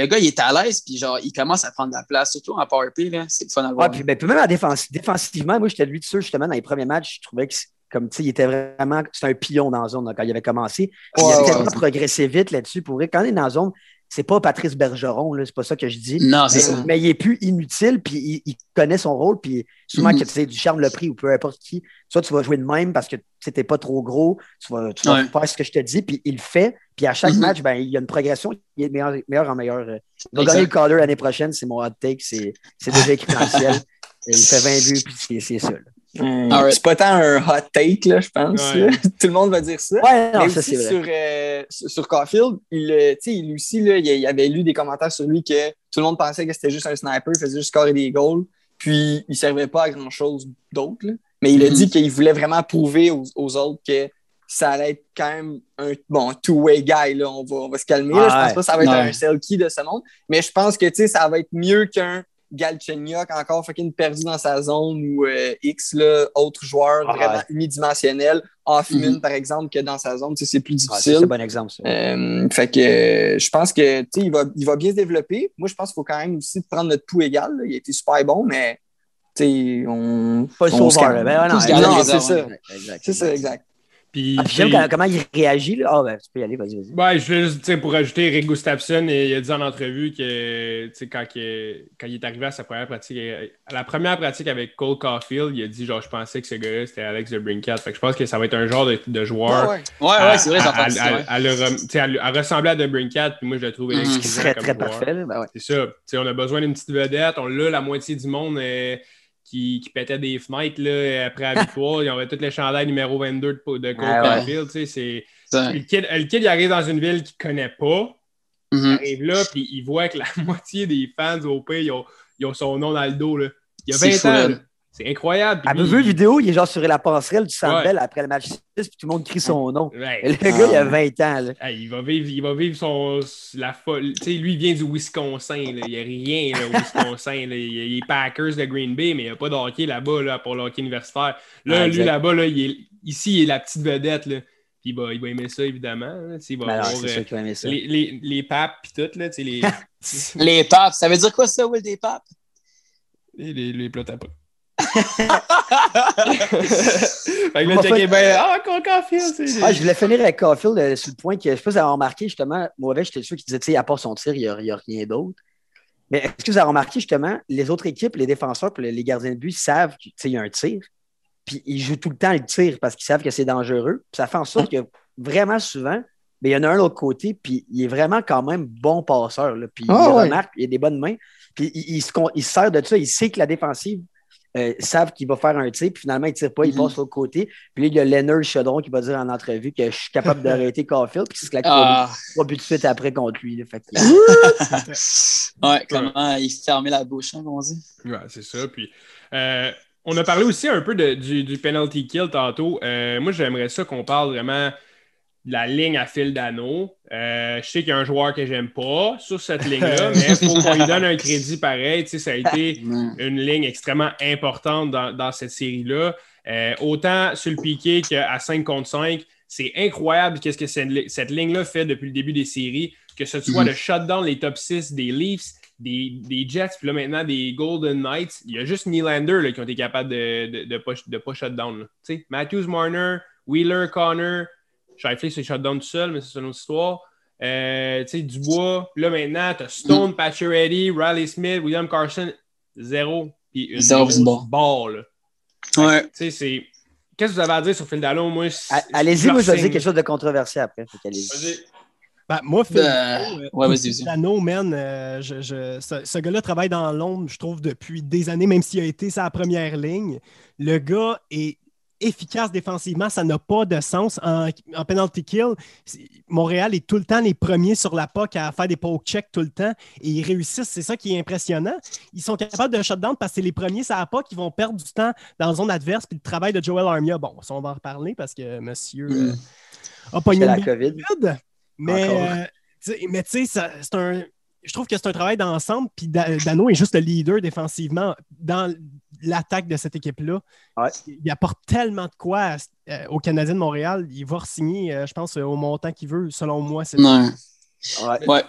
Le gars, il est à l'aise, puis genre, il commence à prendre de la place, surtout en power play. là. C'est le fun à Ouais, voir. puis, ben, puis même en défense, défensivement, moi, j'étais de lui dessus, justement, dans les premiers matchs, je trouvais que, comme, tu sais, il était vraiment, c'était un pion dans la zone là, quand il avait commencé. Puis il Ouais, a ouais, tellement ouais. progressé vite là-dessus. Pour vrai, quand on est dans la zone, c'est pas Patrice Bergeron, là, c'est pas ça que je dis. non, c'est Mais, ça. mais il est plus inutile, puis il, il connaît son rôle, puis souvent Mhm. que tu sais, du charme le prix ou peu importe qui, soit tu vas jouer de même parce que tu n'es pas trop gros, tu vas, tu vas Ouais. faire ce que je te dis, puis il le fait, puis à chaque Mhm. match, ben, il y a une progression, il est meilleur, meilleur en meilleur. euh, Il va gagner le Calder l'année prochaine, c'est mon hot take, c'est c'est déjà écrit dans le ciel. Il fait 20 buts, puis c'est- c'est ça. là. Hum. C'est pas tant un hot take, là, je pense. Ouais. là. Tout le monde va dire ça. Ouais, non, Mais ça aussi c'est vrai. sur, euh, sur, Caulfield, il, euh, tu sais, il aussi, là, il, avait lu des commentaires sur lui que tout le monde pensait que c'était juste un sniper, il faisait juste scorer des goals, puis il servait pas à grand-chose d'autre. là. Mais il a Mhm. dit qu'il voulait vraiment prouver aux, aux autres que ça allait être quand même un bon two-way guy. Là. On, va, on va se calmer. là. Je Ouais. pense pas que ça va être Ouais. un Selkie de ce monde. Mais je pense que tu sais, ça va être mieux qu'un Galchenyuk encore fucking perdu dans sa zone ou euh, X, là, autre joueur Ouais. vraiment unidimensionnel, off-min Mhm. par exemple, que dans sa zone. C'est plus ça, difficile. c'est un bon exemple, ça. Euh, fait que euh, je pense que il va, il va bien se développer. Moi, je pense qu'il faut quand même aussi prendre notre pouls égal. là. Il a été super bon, mais on. Pas le on se sauveur. Ben, ouais, non, c'est ça. C'est ça, exact. Puis, Ah, puis j'aime quand- comment il réagit. Là. Ah, ben, tu peux y aller, vas-y, vas-y. Ouais, je voulais juste, tu sais, pour ajouter, Rick Gustafsson, il a dit en entrevue que, tu sais, quand, il- quand il est arrivé à sa première pratique, à la première pratique avec Cole Caulfield, il a dit, genre, je pensais que ce gars-là, c'était Alex de Brincat. Fait que je pense que ça va être un genre de, de joueur. Ouais, ouais. Ouais, c'est vrai, j'ai à- à- ça. ouais. à le rem- tu sais, à le- à ressembler à de Brincat, puis moi, je le trouve exquisant Il serait comme très joueur. parfait. là. Ben, ouais. C'est ça. Tu sais, on a besoin d'une petite vedette. On l'a, la moitié du monde euh, qui, qui pétait des fenêtres là, après la victoire. Ils avaient tous les chandails numéro 22 de, de Ah ouais. Tu sais. Le kid, le kid, il arrive dans une ville qu'il ne connaît pas. Il Mhm. arrive là, puis il voit que la moitié des fans au pays, ils ont, ils ont son nom dans le dos. Là. Il y a C'est 20 fou, ans. là. C'est incroyable. Vu la vidéo? Il est genre sur la passerelle du Centre Ouais. Bell après le match 6, puis tout le monde crie son nom. Ouais. Le gars, il a 20 ans. Là. Il, va vivre, il va vivre son, la folle. Tu sais, lui, il vient du Wisconsin. là. Il n'y a rien là, au Wisconsin. là. Il y a les Packers de Green Bay, mais il n'y a pas de hockey là-bas là, pour le hockey universitaire. Là, Ah, lui, là-bas, là, il est, ici, il est la petite vedette. Là. Puis il va, il va aimer ça, évidemment. Il va Ben avoir euh, sûr qu'il va aimer ça. les, les, les papes puis tout. Là, tu sais, les, Les papes, ça veut dire quoi ça, Will, des papes? les, les, les plats à pas. Fait que là, Moi, checker fait- ben, ah, Caulfield. Ah, je voulais finir avec Caulfield euh, sur le point que je sais pas si vous avez remarqué justement, mauvais, j'étais sûr qu'il disait, tu sais, à part son tir, il n'y a, il y a rien d'autre. Mais est-ce que vous avez remarqué justement, les autres équipes, les défenseurs les gardiens de but savent qu'il y a un tir, puis ils jouent tout le temps le tir parce qu'ils savent que c'est dangereux. Puis ça fait en sorte que vraiment souvent, mais il y en a un de l'autre côté, puis il est vraiment quand même bon passeur. Là, puis Ah, il ouais. remarque, il a des bonnes mains. Puis il, il se, il se sert de ça, il sait que la défensive euh, savent qu'il va faire un tir, puis finalement, il ne tire pas, il passe de l'autre côté. Puis là, il y a Leonard Chaudron qui va dire en entrevue que je suis capable d'arrêter Caulfield, puis c'est claque Ah, trois buts de suite après contre lui. là. Fait que- ouais, comment il fermait la bouche, hein, comme on dit. Ouais, c'est ça. Puis, euh, on a parlé aussi un peu de- du, du penalty kill tantôt. Euh, moi, j'aimerais ça qu'on parle vraiment la ligne à fil d'anneau. Euh, je sais qu'il y a un joueur que j'aime pas sur cette ligne-là, mais il faut qu'on lui donne un crédit pareil. Tu sais, ça a été une ligne extrêmement importante dans, dans cette série-là. Euh, autant sur le piqué qu'à 5 contre 5, c'est incroyable qu'est-ce que cette, li- cette ligne-là fait depuis le début des séries, que ce soit Mhm. le shutdown, les top 6 des Leafs, des, des Jets, puis là maintenant des Golden Knights. Il y a juste Nylander là, qui ont été capables de ne de, de pas, de pas shutdown. là. Tu sais, Matthews, Marner, Wheeler, Connor, Shifley, c'est shutdown tout seul, mais c'est une autre histoire. Euh, tu sais, Dubois, là maintenant, tu as Stone, Pacioretty, Riley Smith, William Carson, zéro. Puis une Zéro, là. Ouais. Tu sais, c'est. Qu'est-ce que vous avez à dire sur Phil Dallon? Moi, Allez-y, je moi, je vais dire quelque chose de controversé après. Vas-y. Ben, moi, Phil, Euh, Dano, ouais. Dano, man, euh, je- je- ce, ce gars-là travaille dans l'ombre, je trouve, depuis des années, même s'il a été sa première ligne. Le gars est efficace défensivement, ça n'a pas de sens. En, en penalty kill, Montréal est tout le temps les premiers sur la POC à faire des poke checks tout le temps et ils réussissent. C'est ça qui est impressionnant. Ils sont capables de shutdown parce que c'est les premiers sur la POC qui vont perdre du temps dans la zone adverse. Puis le travail de Joel Armia, bon, ça, on va en reparler parce que monsieur Mm. euh, a pogné C'est une la COVID. Mais, euh, tu sais- mais tu sais, c'est un. Je trouve que c'est un travail d'ensemble, puis Da- Dano est juste le leader défensivement dans l'attaque de cette équipe-là. Ouais. Il apporte tellement de quoi à- euh, au Canadien de Montréal. Il va signer, je pense, euh, au montant qu'il veut, selon moi. c'est- Ouais. Ouais. Ouais.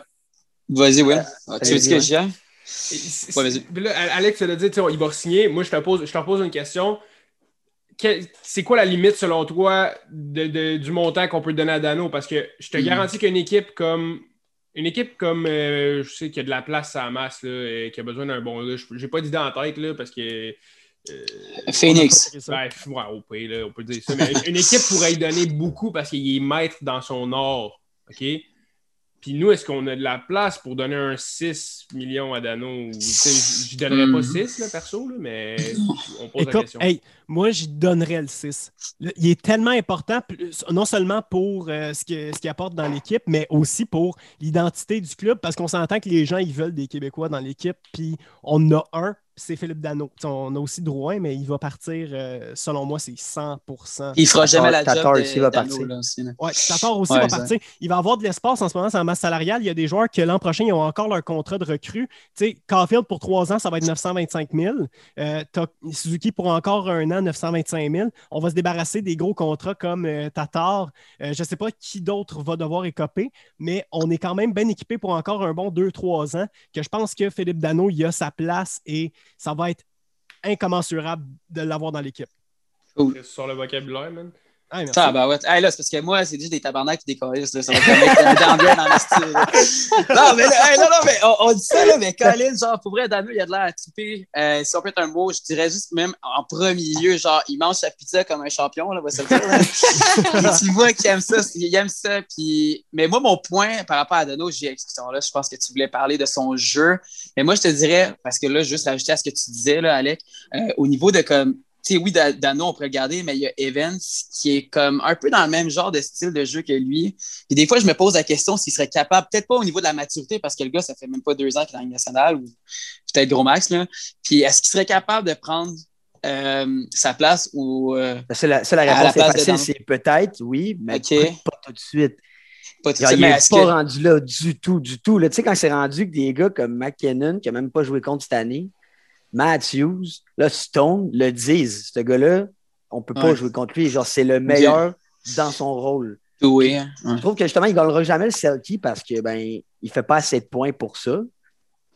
Vas-y, Will. Tu veux dire que ouais. j'y aille? Et c'est- Ouais, là, Alex l'a dit, tu sais, il va signer. Moi, je te pose, je te pose une question. C'est quoi la limite, selon toi, de- de- du montant qu'on peut donner à Dano? Parce que je te Mm. garantis qu'une équipe comme. Une équipe comme. euh, je sais qu'il y a de la place à la masse, là, et qui a besoin d'un bon gars. Je- J'ai pas d'idée en tête, là, parce que. euh, Phoenix. Ben, ouais, au là, on peut dire ça. Mais une- équipe pourrait y donner beaucoup parce qu'il est maître dans son art. OK? Puis nous, est-ce qu'on a de la place pour donner un 6 millions à Dano? Je ne donnerais pas Hmm. 6, là, perso, là, mais on pose la question. hey, moi, j'y donnerais le 6. Le- Il est tellement important, non seulement pour euh, ce que- ce qu'il apporte dans l'équipe, mais aussi pour l'identité du club, parce qu'on s'entend que les gens, ils veulent des Québécois dans l'équipe, puis on en a un, c'est Philippe Dano. T'sais, on a aussi Drouin, mais il va partir, euh, selon moi, c'est 100% Il fera jamais la Tatar job aussi de va partir. aussi. Ouais, Tatar aussi Ouais, va partir. Il va avoir de l'espace en ce moment, c'est en masse salariale. Il y a des joueurs que l'an prochain, ils ont encore leur contrat de recrue. Tu sais, Caulfield pour trois ans, ça va être 925 000. Euh, Suzuki pour encore un an, 925 000. On va se débarrasser des gros contrats comme euh, Tatar. Euh, je ne sais pas qui d'autre va devoir écoper, mais on est quand même bien équipé pour encore un bon 2-3 ans. Que je pense que Philippe Dano, il a sa place et ça va être incommensurable de l'avoir dans l'équipe. Sur le vocabulaire, man. Ah, merci. Ah, bah ouais. Hey, là, c'est parce que moi, c'est juste des tabarnaks et des. Ça va mettre dans le style. Non, mais là, hey, non, non, mais on, on dit ça, là, mais Colin, genre, pour vrai, Dano, il a de l'air à triper. Euh, si on peut être un mot, je dirais juste même en premier lieu, genre, il mange sa pizza comme un champion, là, va se dire. tu vois qu'il aime ça, il aime ça. Puis... Mais moi, mon point par rapport à Dano, j'ai là, je pense que tu voulais parler de son jeu. Mais moi, je te dirais, parce que là, juste rajouter à ce que tu disais, là, Alec, euh, au niveau de comme sais, oui, Da- Dano, on pourrait le garder, mais il y a Evans qui est comme un peu dans le même genre de style de jeu que lui. Puis des fois, je me pose la question s'il serait capable, peut-être pas au niveau de la maturité, parce que le gars, ça fait même pas deux ans qu'il est Ligue nationale, ou peut-être gros max, là. Puis est-ce qu'il serait capable de prendre euh, sa place ou euh, C'est la, c'est la À la réponse est place de facile, Dano. c'est peut-être, oui, mais pas, tout de suite. pas tout Genre, ça? il n'est pas que. rendu là du tout, du tout. Tu sais, quand c'est rendu que des gars comme McKinnon, qui n'a même pas joué contre cette année, Matthews, là, Stone, le disent. Ce gars-là, on ne peut pas Ouais. jouer contre lui. Genre, c'est le meilleur dans son rôle. Oui, hein. Je trouve que justement, il ne gagnera jamais le Selkie parce que ben, il ne fait pas assez de points pour ça.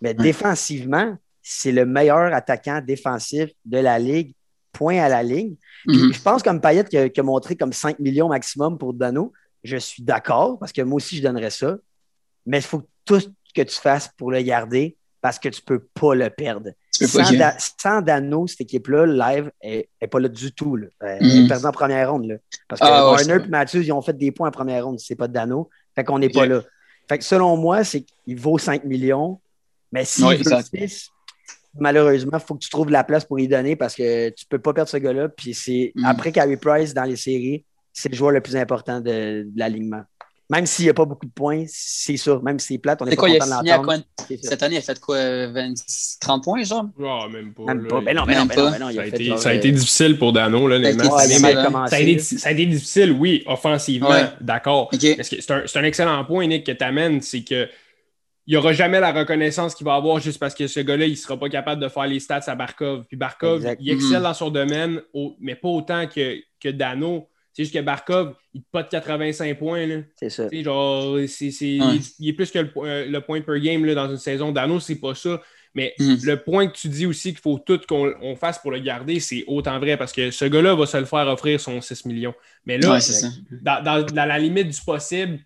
Mais défensivement, c'est le meilleur attaquant défensif de la Ligue, point à la ligne. Mhm. Je pense comme Payet qui a, qui a montré comme 5 millions maximum pour Dano. Je suis d'accord parce que moi aussi, je donnerais ça. Mais il faut tout ce que tu fasses pour le garder parce que tu ne peux pas le perdre. Sans, ok. Da- sans Dano, cette équipe-là, live, elle n'est pas là du tout. Là. Elle Mhm. est perdue en première ronde. là. Parce que Ah, ouais, Warner et Matthews, ils ont fait des points en première ronde. C'est pas de Dano. Fait qu'on n'est pas là. Fait que selon moi, c'est qu'il vaut 5 millions. Mais Ouais, veut exact. 6, malheureusement, il faut que tu trouves la place pour y donner parce que tu peux pas perdre ce gars-là. Puis c'est Mm. après Carey Price dans les séries, c'est le joueur le plus important de, de l'alignement. Même s'il n'y a pas beaucoup de points, c'est ça. Même si c'est plate, on est pas quoi, il a content de signé à l'entendre. quoi? C'est ça. Cette année, il a fait quoi? 20, 30 points, genre? Ah, même pas. Même pas. Ben non, ben non, Même ben non, pas. ben non, il Ça a a, été, genre, ça a été difficile pour Dano, là, il a mal hein? Ça a, été, ça a été difficile, oui, offensivement, Ouais. d'accord. OK. Parce que c'est un, c'est un excellent point, Nick, que tu amènes, c'est que il n'y aura jamais la reconnaissance qu'il va avoir juste parce que ce gars-là, il ne sera pas capable de faire les stats à Barkov. Puis Barkov, Exact. il excelle Mhm. dans son domaine, mais pas autant que, que Dano. C'est juste que Barkov, il te pas de 85 points. Là. C'est ça. Genre, c'est, c'est- Ouais. il, il est plus que le, euh, le point per game là, dans une saison. Dano, c'est pas ça. Mais Mhm. le point que tu dis aussi qu'il faut tout qu'on on fasse pour le garder, c'est autant vrai parce que ce gars-là va se le faire offrir son 6 millions. Mais là, Ouais, c'est ça. dans, dans- dans la limite du possible,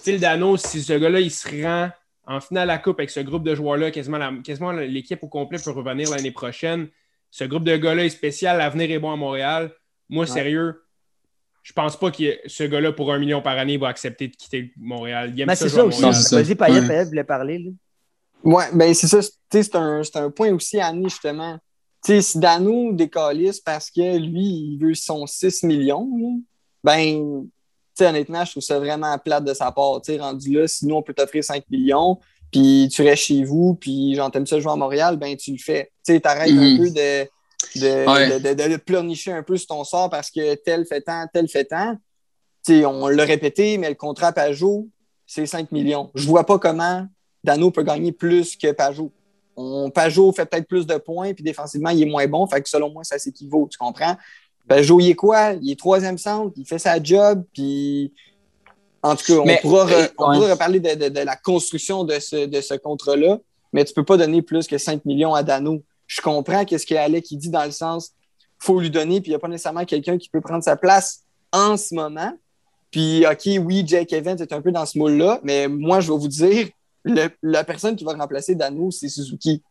Phil Dano, si ce gars-là, il se rend en finale à la Coupe avec ce groupe de joueurs-là, quasiment l'équipe au complet peut revenir l'année prochaine. Ce groupe de gars-là est spécial, l'avenir est bon à Montréal. Moi, sérieux, je pense pas que ce gars-là, pour un million par année, va accepter de quitter Montréal. Il aime Mais ça c'est ça aussi. Vas-y, Payet, Ouais. Payet voulait parler. là? Ouais, ben c'est ça. Tu sais, C'est un, c'est un point aussi à amener, justement. Tu sais, si Dano décalisse parce que lui, il veut son 6 millions, ben, tu sais, honnêtement, je trouve ça vraiment plate de sa part. Tu sais, rendu là, sinon, on peut t'offrir 5 millions, puis tu restes chez vous, puis genre, t'aimes ça jouer à Montréal, ben, tu le fais. Tu sais, t'arrêtes un Mhm. peu de, de, Ouais. de, de- de pleurnicher un peu sur ton sort parce que tel fait tant, tel fait tant. On l'a répété, mais le contrat Pajot, c'est 5 millions. Je vois pas comment Dano peut gagner plus que Pajot. On, Pajot fait peut-être plus de points, puis défensivement, il est moins bon. Fait que selon moi, ça s'équivaut, tu comprends? Pajot, il est quoi? Il est troisième centre, il fait sa job, puis en tout cas, on Mais- pourra, re- on ouais. pourra reparler de, de- de la construction de ce, de ce contrat-là, mais tu peux pas donner plus que 5 millions à Dano. Je comprends qu'est-ce que Alec qui dit dans le sens faut lui donner, puis il n'y a pas nécessairement quelqu'un qui peut prendre sa place en ce moment. Puis, OK, oui, Jake Evans est un peu dans ce moule-là, mais moi, je vais vous dire, le- la personne qui va remplacer Dano, c'est Suzuki.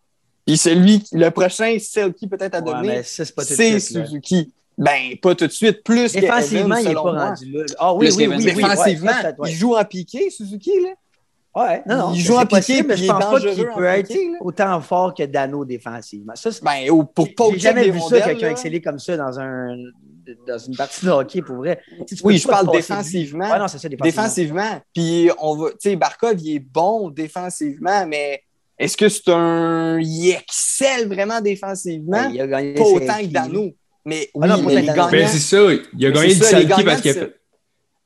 Puis celui, le prochain, celle qui peut-être à Ouais, donner, c'est. Suzuki. Ben, pas tout de suite, plus Défensivement, il n'est pas moi. rendu là. Ah oui, Plus oui, qu'Evans. oui, oui. Défensivement, ouais, peut-être, ouais. il joue en piqué, Suzuki, là. Ouais, non, non, il joue en piqué, mais je pense pas qu'il peut être piqué, autant fort que Dano défensivement. Ça, c'est- Ben, au- pour pas J'ai jamais vu ça, quelqu'un exceller comme ça dans, un, dans une partie de hockey, pour vrai. Tu sais, tu Oui, je parle défensivement. Ouais, non, c'est ça, défensivement. Défensivement. Puis, on va, tu sais, Barkov, il est bon défensivement, mais est-ce que c'est un. Il excelle vraiment défensivement? Ouais, il a gagné pas autant que. Dano. Mais oui, Ah non, mais les. Ben, c'est ça. Il a gagné du Selkie parce de qu'il a ce- fait.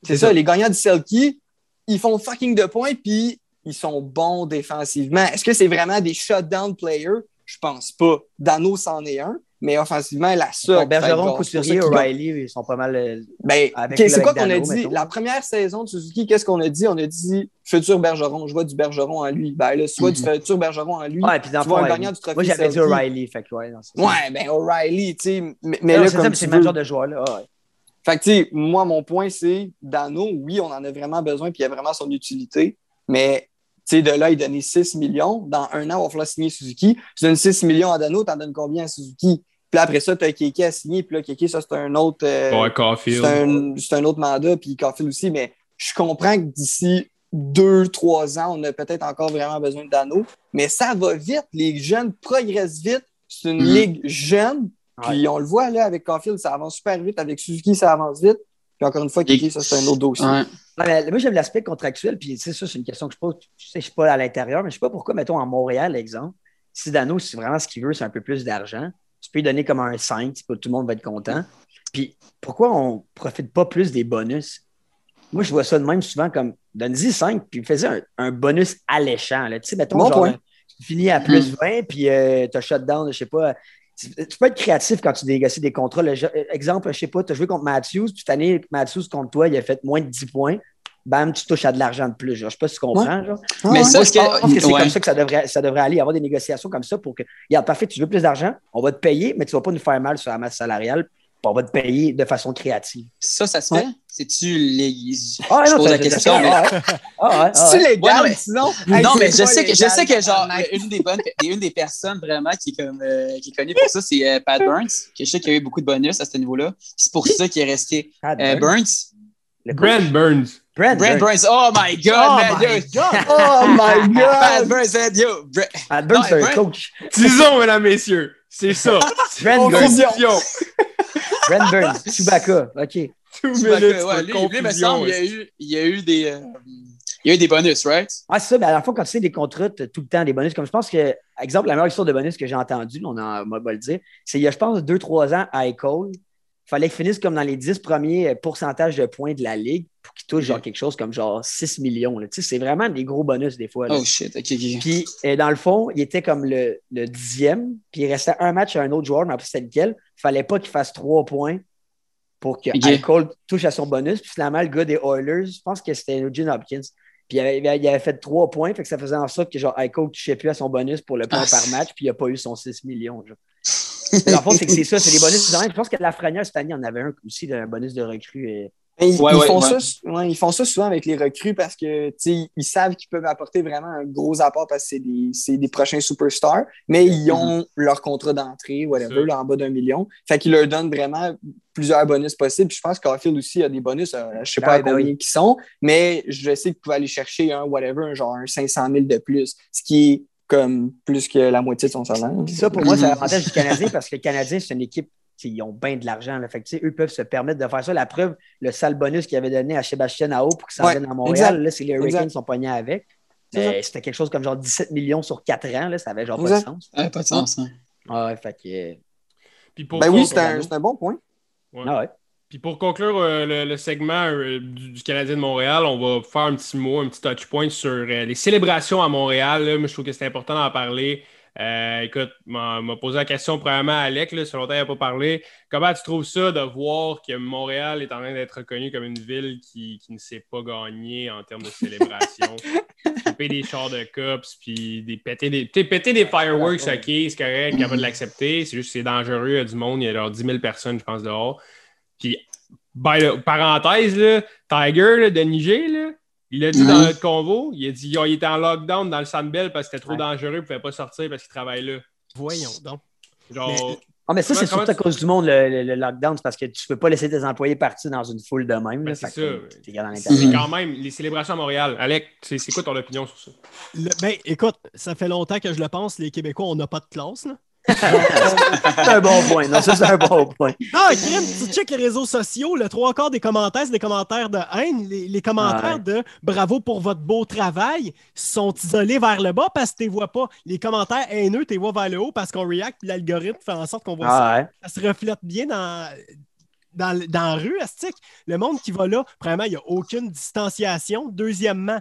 C'est ça, les gagnants du Selkie, ils font fucking de points, puis ils sont bons défensivement. Est-ce que c'est vraiment des shutdown players? Je pense pas. Dano, c'en est un, mais offensivement, la seule. Bergeron, Couturier, O'Reilly, ils sont pas mal. euh, Ben, c'est quoi qu'on a dit? mettons. La première saison de Suzuki, qu'est-ce qu'on a dit? On a dit futur Bergeron. Je vois du Bergeron en lui. Ben là, soit du futur Bergeron en lui. Ouais, puis dans tu vois un gagnant du trophée Moi, j'avais dit. O'Reilly. Fait que, ouais, non. Ouais, ben O'Reilly, tu sais. Mais, mais Non, là, c'est comme c'est le même genre de joueur-là. Ouais. Fait que, tu sais, moi, mon point, c'est Dano, oui, on en a vraiment besoin, puis il y a vraiment son utilité, mais, sais, de là, il donner 6 millions. Dans un an, il va falloir signer Suzuki. Tu donnes 6 millions à Dano, t'en donnes combien à Suzuki? Puis après ça, tu as Keke à signer, puis là, Keke, ça, c'est un autre. euh, Ouais, Caulfield. c'est un, c'est un autre mandat, puis Caulfield aussi, mais je comprends que d'ici deux, trois ans, on a peut-être encore vraiment besoin de Dano, mais ça va vite, les jeunes progressent vite, c'est une Mhm. ligue jeune, puis on le voit là avec Caulfield, ça avance super vite, avec Suzuki, ça avance vite, puis encore une fois, Kiki, ça c'est un autre dossier. Ouais. Ouais, mais moi, j'aime l'aspect contractuel, puis tu sais, ça, c'est une question que je pose. Je sais, je suis pas à l'intérieur, mais je sais pas pourquoi, mettons, en Montréal, exemple, si Dano, si vraiment ce qu'il veut, c'est un peu plus d'argent, tu peux lui donner comme un 5, tout le monde va être content. Puis pourquoi on profite pas plus des bonus? Moi, je vois ça de même souvent comme donne-y 5, puis faisais un, un bonus alléchant. Là. Tu sais, mettons, Bon genre, point. tu finis à plus 20, puis euh, tu as shutdown, je sais pas. Tu, tu peux être créatif quand tu négocies des contrats. Le exemple, je sais pas, tu as joué contre Matthews, puis cette année, Matthews contre toi, il a fait moins de 10 points. Bam, tu touches à de l'argent de plus. Genre, je sais pas si tu comprends. Genre. Mais Ah, ça, ce je pense que c'est ouais. comme ça que ça devrait, ça devrait aller, avoir des négociations comme ça pour que, regarde, parfait, tu veux plus d'argent, on va te payer, mais tu ne vas pas nous faire mal sur la masse salariale, on va te payer de façon créative. Ça, ça se fait? C'est-tu les. Ah, je non, pose la question, ah, mais. ouais. Ah, ouais, ah, C'est ouais. légal, Ouais, non, mais- sinon? non, mais je sais, que, je sais que, genre, une des, bonnes, une des personnes vraiment qui est, comme, euh, qui est connue pour ça, c'est euh, Pat Burns, que je sais qu'il y a eu beaucoup de bonus à ce niveau-là. C'est pour ça qu'il est resté. Euh, Burns? Burns. Brent Burns. Brent Brent Burns. Burns. Oh my God, Oh man. my. God! Oh my god! Burns, man, yo. Matt Burns, c'est un coach. Disons, mesdames, messieurs, c'est ça. Brent Burns. Confusion. Brent Burns. Chewbacca. OK. Chewbacca, ouais, lui, lui, me semble, il y a eu, il y a eu des, euh, il y a eu des bonus, right? Ah, c'est ça. Mais à la fois, quand tu sais des contrats, as tout le temps des bonus. Comme je pense que, exemple, la meilleure histoire de bonus que j'ai entendue, on en on va le dire, c'est il y a, je pense, 2-3 ans à Cole. Il fallait qu'il finisse comme dans les 10 premiers euh, pourcentages de points de la ligue pour qu'il touche genre quelque chose comme genre 6 millions. là. Tu sais, c'est vraiment des gros bonus des fois. là. Oh shit, ok, ok. Puis, euh, dans le fond, il était comme le, le dixième, puis il restait un match à un autre joueur, mais après, c'était lequel? Il fallait pas qu'il fasse trois points pour que Ok. Al Cole touche à son bonus. Puis, finalement, le gars des Oilers, je pense que c'était Eugene Hopkins. Puis, il avait, il fait trois points, fait que ça faisait en sorte que genre, Cole touchait plus à son bonus pour le point Ah, par match, puis il n'a pas eu son 6 millions. genre. Mais Dans le fond, c'est que c'est ça, c'est des bonus. Je pense que la Franière, cette année, en avait un aussi, un bonus de recrue. Ils, Ouais, ils ouais, font ouais. Ça, ouais, ils font ça souvent avec les recrues parce que tu sais, ils savent qu'ils peuvent apporter vraiment un gros apport parce que c'est des, c'est des prochains superstars, mais ils ont leur contrat d'entrée, whatever, là, en bas d'un million. Fait qu'ils leur donnent vraiment plusieurs bonus possibles. Puis je pense qu'Arfield aussi a des bonus, euh, je sais pas Ouais, à ben combien oui. qui sont, mais je sais qu'ils pouvaient aller chercher un whatever, un genre un 500 000 de plus, ce qui est comme plus que la moitié de son salaire. Puis ça, pour moi, c'est l'avantage du Canadien parce que le Canadien, c'est une équipe, ils ont bien de l'argent. là. Fait que, tu sais, eux peuvent se permettre de faire ça. La preuve, le sale bonus qu'ils avaient donné à Sébastien Ao pour qu'il s'en Ouais, vienne à Montréal, là, c'est les Hurricanes qui sont pognés avec. Mais C'était quelque chose comme genre 17 millions sur 4 ans. Là, ça avait genre pas de sens. Ouais, pas de sens. hein. Ah ouais, fait que. euh, Puis pour Ben oui, c'est un, c'est un bon point. Ouais. Ah ouais. Puis pour conclure euh, le, le segment euh, du, du Canadien de Montréal, on va faire un petit mot, un petit touch point sur euh, les célébrations à Montréal. là. Moi, je trouve que c'est important d'en parler. Euh, écoute, m'a m'a posé la question premièrement à Alec, là, selon longtemps il n'a pas parlé. Comment tu trouves ça de voir que Montréal est en train d'être reconnu comme une ville qui, qui ne sait pas gagner en termes de célébration? Couper des chars de cops, puis des, péter, des, péter des fireworks, ok, c'est correct, capable de l'accepter. C'est juste que c'est dangereux, il y a du monde, il y a genre 10 000 personnes, je pense, dehors. Puis, by the- parenthèse, là, Tiger là, de Niger, là, il a dit dans notre convo, il a dit oh, il était en lockdown dans le Sandbell parce que c'était trop Ouais. dangereux, il ne pouvait pas sortir parce qu'il travaille là. Voyons donc. Genre, Ah, mais ça, c'est surtout à cause du monde, le, le- le lockdown. C'est parce que tu peux pas laisser tes employés partir dans une foule de même. Ben, c'est ça. c'est quand même les célébrations à Montréal. Alec, c'est c'est quoi ton opinion sur ça? Le- ben, écoute, ça fait longtemps que je le pense, les Québécois, on n'a pas de classe. Là. C'est un bon point. Non, ça, c'est un bon point. Ah, crime, tu checkes les réseaux sociaux, le trois quarts des commentaires, c'est des commentaires de haine. Les, les commentaires Ouais. de bravo pour votre beau travail sont isolés vers le bas parce que tu les vois pas. Les commentaires haineux, tu les vois vers le haut parce qu'on react, puis l'algorithme fait en sorte qu'on voit ça. Ouais. Ça se reflète bien dans, dans, dans la rue, Astic. Le monde qui va là, premièrement, il n'y a aucune distanciation. Deuxièmement,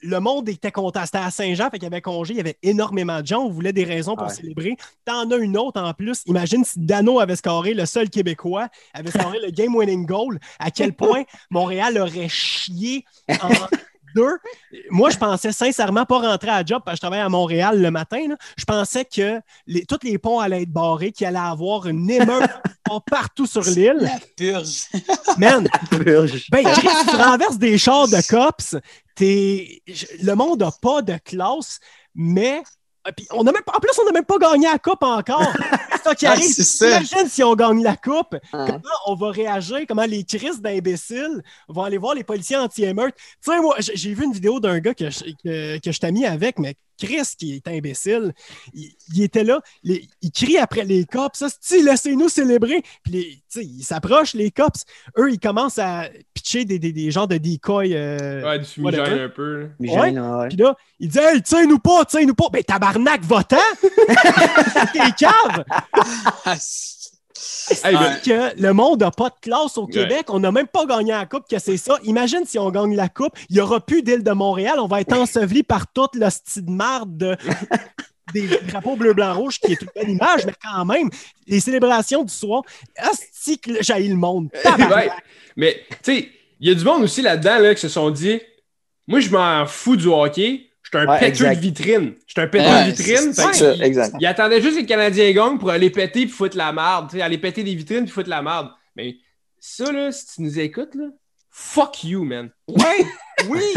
le monde était content. C'était à Saint-Jean, fait qu'il y avait congé, il y avait énormément de gens. On voulait des raisons pour Ouais. célébrer. T'en as une autre en plus. Imagine si Dano avait scoré, le seul Québécois, avait scoré le game-winning goal, à quel point Montréal aurait chié en deux. Moi, je pensais sincèrement pas rentrer à job parce que je travaille à Montréal le matin. là. Je pensais que les, tous les ponts allaient être barrés, qu'il allait avoir une émeute partout sur l'île. La purge. Man, Purge. ben, tu renverses des chars de cops, le monde n'a pas de classe, mais. Ah, puis on a même, en plus, on n'a même pas gagné la coupe encore. C'est ça qui Ah, arrive. Imagine si on gagne la coupe. Ouais. Comment on va réagir? Comment les crises d'imbéciles vont aller voir les policiers anti-émeute? Tu sais, moi, j'ai j'ai vu une vidéo d'un gars que, je- que, que je t'ai mis avec, mais Chris, qui est imbécile, il, il était là, les- il crie après les cops, ça, si laissez-nous célébrer. Puis, les- tu sais, ils s'approchent, les cops. Eux, ils commencent à pitcher des, des, des genres de decoys. euh, Ouais, du fumigène un peu. là. Mais Ouais. gêne, ouais. Puis là, il dit Hey, tiens-nous pas, tiens-nous pas. Ben, tabarnak, votant! T'es cave! C'est- que le monde n'a pas de classe au. Québec? On n'a même pas gagné la Coupe, que c'est ça. Imagine si on gagne la Coupe, il n'y aura plus d'île de Montréal. On va être enseveli par toute le style de marde de- des drapeaux bleu, blanc, rouge, qui est une belle image, mais quand même, les célébrations du soir, asti que j'haïs le monde. Ouais. Mais, tu sais, il y a du monde aussi là-dedans là, qui se sont dit Moi, je m'en fous du hockey. Je suis un Ouais, péteux de vitrine. Je suis un péteux Ouais, de vitrine. c'est- ça, exact. Il attendait juste que les Canadiens gagnent pour aller péter puis foutre la merde. tu sais, aller péter des vitrines puis foutre la merde. Mais ça, là, si tu nous écoutes, là, fuck you, man. Ouais, oui.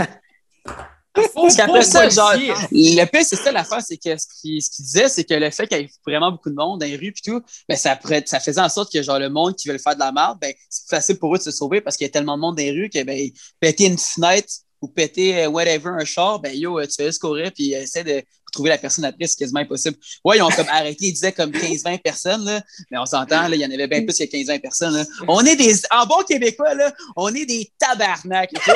Parce qu'après ça, genre, policier. le pire, c'est ça l'affaire, c'est que ce qu'il ce qu'il disait, c'est que le fait qu'il y ait vraiment beaucoup de monde dans les rues et tout, ben, ça, pourrait- ça faisait en sorte que genre le monde qui veut faire de la merde, ben, c'est plus facile pour eux de se sauver parce qu'il y a tellement de monde dans les rues que ben, péter une fenêtre ou péter euh, whatever un char, ben yo, euh, tu fais courir puis euh, essaie de trouver la personne après, c'est quasiment impossible. Ouais, ils ont comme arrêté, ils disaient comme 15-20 personnes, là, mais on s'entend, là, il y en avait bien plus que 15-20 personnes. là. On est des, en bon québécois, là, on est des tabarnak.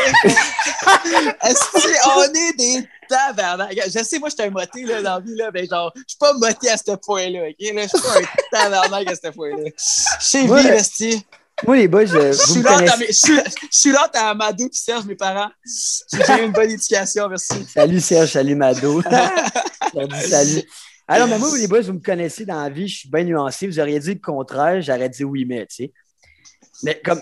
on est des tabarnak? Je sais, moi, je suis un moté là, dans la vie, là, mais genre, je suis pas moté à ce point-là, OK? Je suis pas un tabarnak à ce point-là. Chez Ouais. Moi, les boys, je- suis là à à Madou qui Serge, mes parents. J'ai une bonne éducation, merci. Salut Serge, salut Mado. Dis salut. Alors, mais moi, les boys, vous me connaissez dans la vie, je suis bien nuancé. Vous auriez dit le contraire, j'aurais dit oui, mais, tu sais. Mais comme,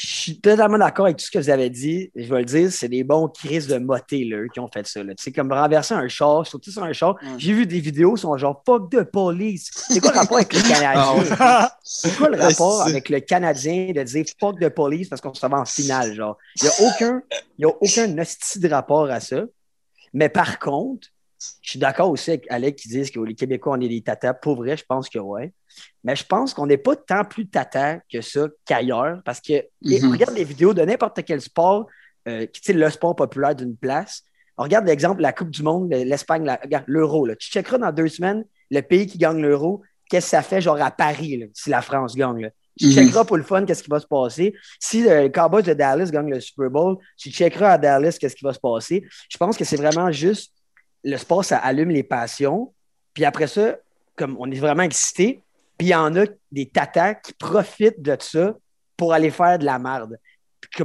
je suis totalement d'accord avec tout ce que vous avez dit. Je vais le dire, c'est des bons crises de moté, là, eux, qui ont fait ça. sais, comme renverser un char, surtout sur un char. J'ai vu des vidéos, ils sont genre fuck de police. C'est quoi le rapport avec le Canadien? Ah C'est quoi le rapport C'est- avec le Canadien de dire fuck de police parce qu'on se va en finale? Genre, il n'y a aucun, il y a aucun hostie de rapport à ça. Mais par contre, je suis d'accord aussi avec Alec qui disent que les Québécois, on est des tatas. Pour vrai, je pense que ouais. Mais je pense qu'on n'est pas tant plus tata que ça qu'ailleurs parce que et Mhm. regarde les vidéos de n'importe quel sport, euh, qui sais, le sport populaire d'une place. On regarde l'exemple, la Coupe du Monde, l'Espagne, l'Euro. Tu checkeras dans deux semaines le pays qui gagne l'Euro, qu'est-ce que ça fait genre à Paris là, si la France gagne. là. Tu Mhm. checkeras pour le fun qu'est-ce qui va se passer. Si euh, le Cowboys de Dallas gagne le Super Bowl, tu checkeras à Dallas qu'est-ce qui va se passer. Je pense que c'est vraiment juste le sport, ça allume les passions. Puis après ça, comme on est vraiment excité, puis il y en a des tatas qui profitent de ça pour aller faire de la merde.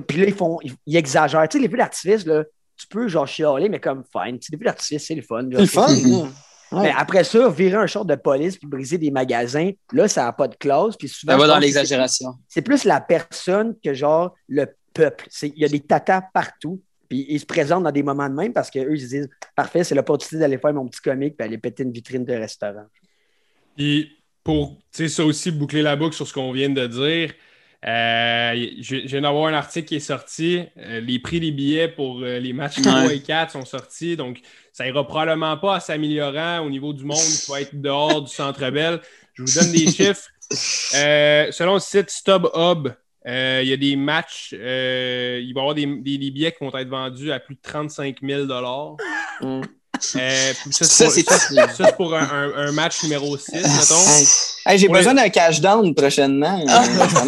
Puis, là, ils font, ils, ils exagèrent. Tu sais, les feux d'artifice, là, tu peux genre chialer, mais comme fine. Tu sais, les feux d'artifice, c'est le fun. C'est le fun. Mhm. là. Ouais. Mais après ça, virer un short de police puis briser des magasins, là, ça n'a pas de classe. Puis souvent, Ça va dans l'exagération. c'est- C'est plus la personne que genre le peuple. C'est- Il y a des tatas partout. Puis ils se présentent dans des moments de même parce qu'eux, ils se disent Parfait, c'est l'opportunité d'aller faire mon petit comique puis aller péter une vitrine de restaurant. Puis pour tu sais, ça aussi boucler la boucle sur ce qu'on vient de dire, euh, je, je viens d'avoir un article qui est sorti. Euh, les prix des billets pour euh, les matchs 3 et 4 sont sortis. Donc, ça ira probablement pas en s'améliorant au niveau du monde qui va être dehors du Centre Bell. Je vous donne des chiffres. Euh, selon le site StubHub, euh, il y a des matchs, euh, il va y avoir des, des- des billets qui vont être vendus à plus de 35 000 Mm. Euh, ça, c'est pour, ça, pour un, un- un match numéro 6, mettons. Hey, j'ai besoin les- d'un cash down prochainement. Euh, ça.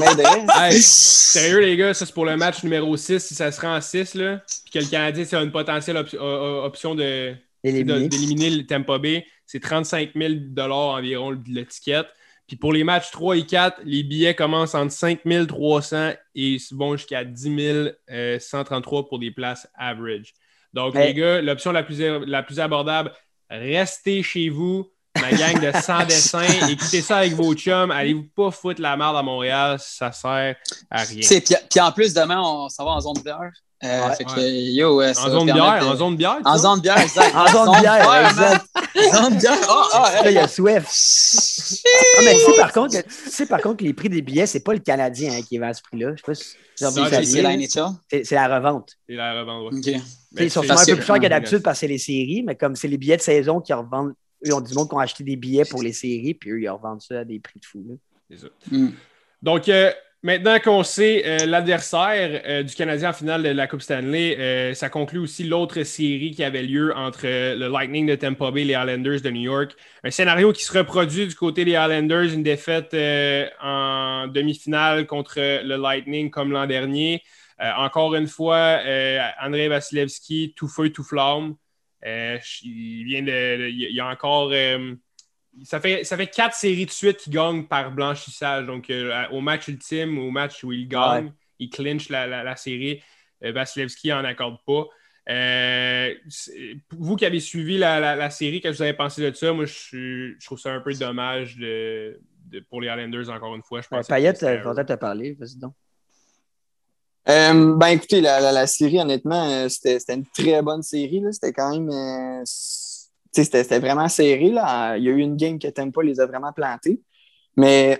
Hey, sérieux, les gars, ça c'est pour le match numéro 6, si ça se rend en 6, là, puis que le Canadien, c'est une potentielle op- option de, de- Éliminer. d'éliminer le Tampa Bay, c'est 35 000 environ le- l'étiquette. Puis pour les matchs 3 et 4, les billets commencent entre 5 300 et vont jusqu'à 10 euh, 133 pour des places average. Donc, les gars, l'option la plus, la plus abordable, restez chez vous, ma gang de 100 dessins, écoutez ça avec vos chums, allez-vous pas foutre la merde à Montréal, ça sert à rien. Puis en plus, demain, on s'en va en zone bière. Euh, Ouais. fait que, Ouais. yo, ouais, En zone bière, de- en zone bière, En zone bière, exact. En zone bière, exact. Zone bière. Oh, oh, Là, il y a Swift. Ah, mais tu sais, par contre, que- tu sais, par contre, les prix des billets, c'est pas le Canadien hein, qui vend à ce prix-là. Je sais pas si C'est la. NHL. C'est c'est la revente. Et la revente, ouais. OK. Tu sais, Mais Ils sont c'est- un peu c'est- plus chers que d'habitude parce que c'est les séries, mais comme c'est les billets de saison qui revendent, eux, ont du monde qui ont acheté des billets pour les séries, puis eux, ils revendent ça à des prix de fou. là. C'est ça. Mm. Donc, euh, maintenant qu'on sait euh, l'adversaire euh, du Canadien en finale de la Coupe Stanley, euh, ça conclut aussi l'autre série qui avait lieu entre euh, le Lightning de Tampa Bay et les Islanders de New York. Un scénario qui se reproduit du côté des Islanders, une défaite euh, en demi-finale contre le Lightning comme l'an dernier. Euh, encore une fois, euh, Andrei Vasilevski, tout feu, tout flamme. Euh, il vient de. Il y a encore. euh, ça fait, ça fait quatre séries de suite qu'il gagne par blanchissage. Donc, euh, au match ultime, au match où il gagne, Ouais. il clinche la, la- la série. Vasilevski n'en accorde pas. Euh, vous qui avez suivi la, la- la série, qu'est-ce que vous avez pensé de ça? Moi, je, je trouve ça un peu dommage de, de- pour les Islanders, encore une fois. Je Ouais, pense Payette, euh, content de te parler. Vas-y donc. Euh, ben écoutez, la, la- la série, honnêtement, euh, c'était une très bonne série. C'était quand même. euh, s- tu sais, c'était vraiment serré. Là. Il y a eu une game que Tempa les a vraiment plantés. Mais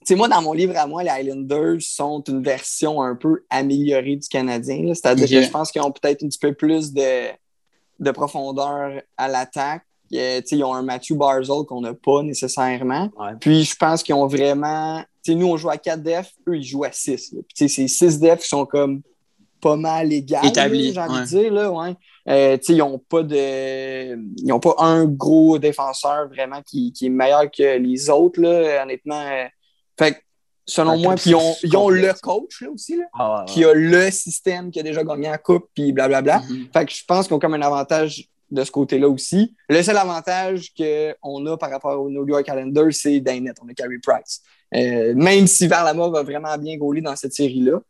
tu sais, moi, dans mon livre à moi, les Islanders sont une version un peu améliorée du Canadien. C'est-à-dire que je pense qu'ils ont peut-être un petit peu plus de, de profondeur à l'attaque. Ils ont un Matthew Barzell qu'on n'a pas nécessairement. Ouais. Puis je pense qu'ils ont vraiment. Nous, on joue à 4 def, eux, ils jouent à 6. là. Puis ces 6 defs qui sont comme pas mal égales. J'ai envie de dire, là, ouais. Euh, ils n'ont pas de. Ils n'ont pas un gros défenseur vraiment qui, qui est meilleur que les autres, là, honnêtement. Fait que, selon moi, puis ils ont, ils ont le coach, là, aussi, là, Ah, ouais, qui a le système qui a déjà gagné la coupe, puis blablabla. Mhm. Fait que je pense qu'ils ont comme un avantage de ce côté-là aussi. Le seul avantage qu'on a par rapport aux New York Islanders, c'est Dainet. On a Carey Price. Euh, même si Varlamov va vraiment bien gaulé dans cette série-là.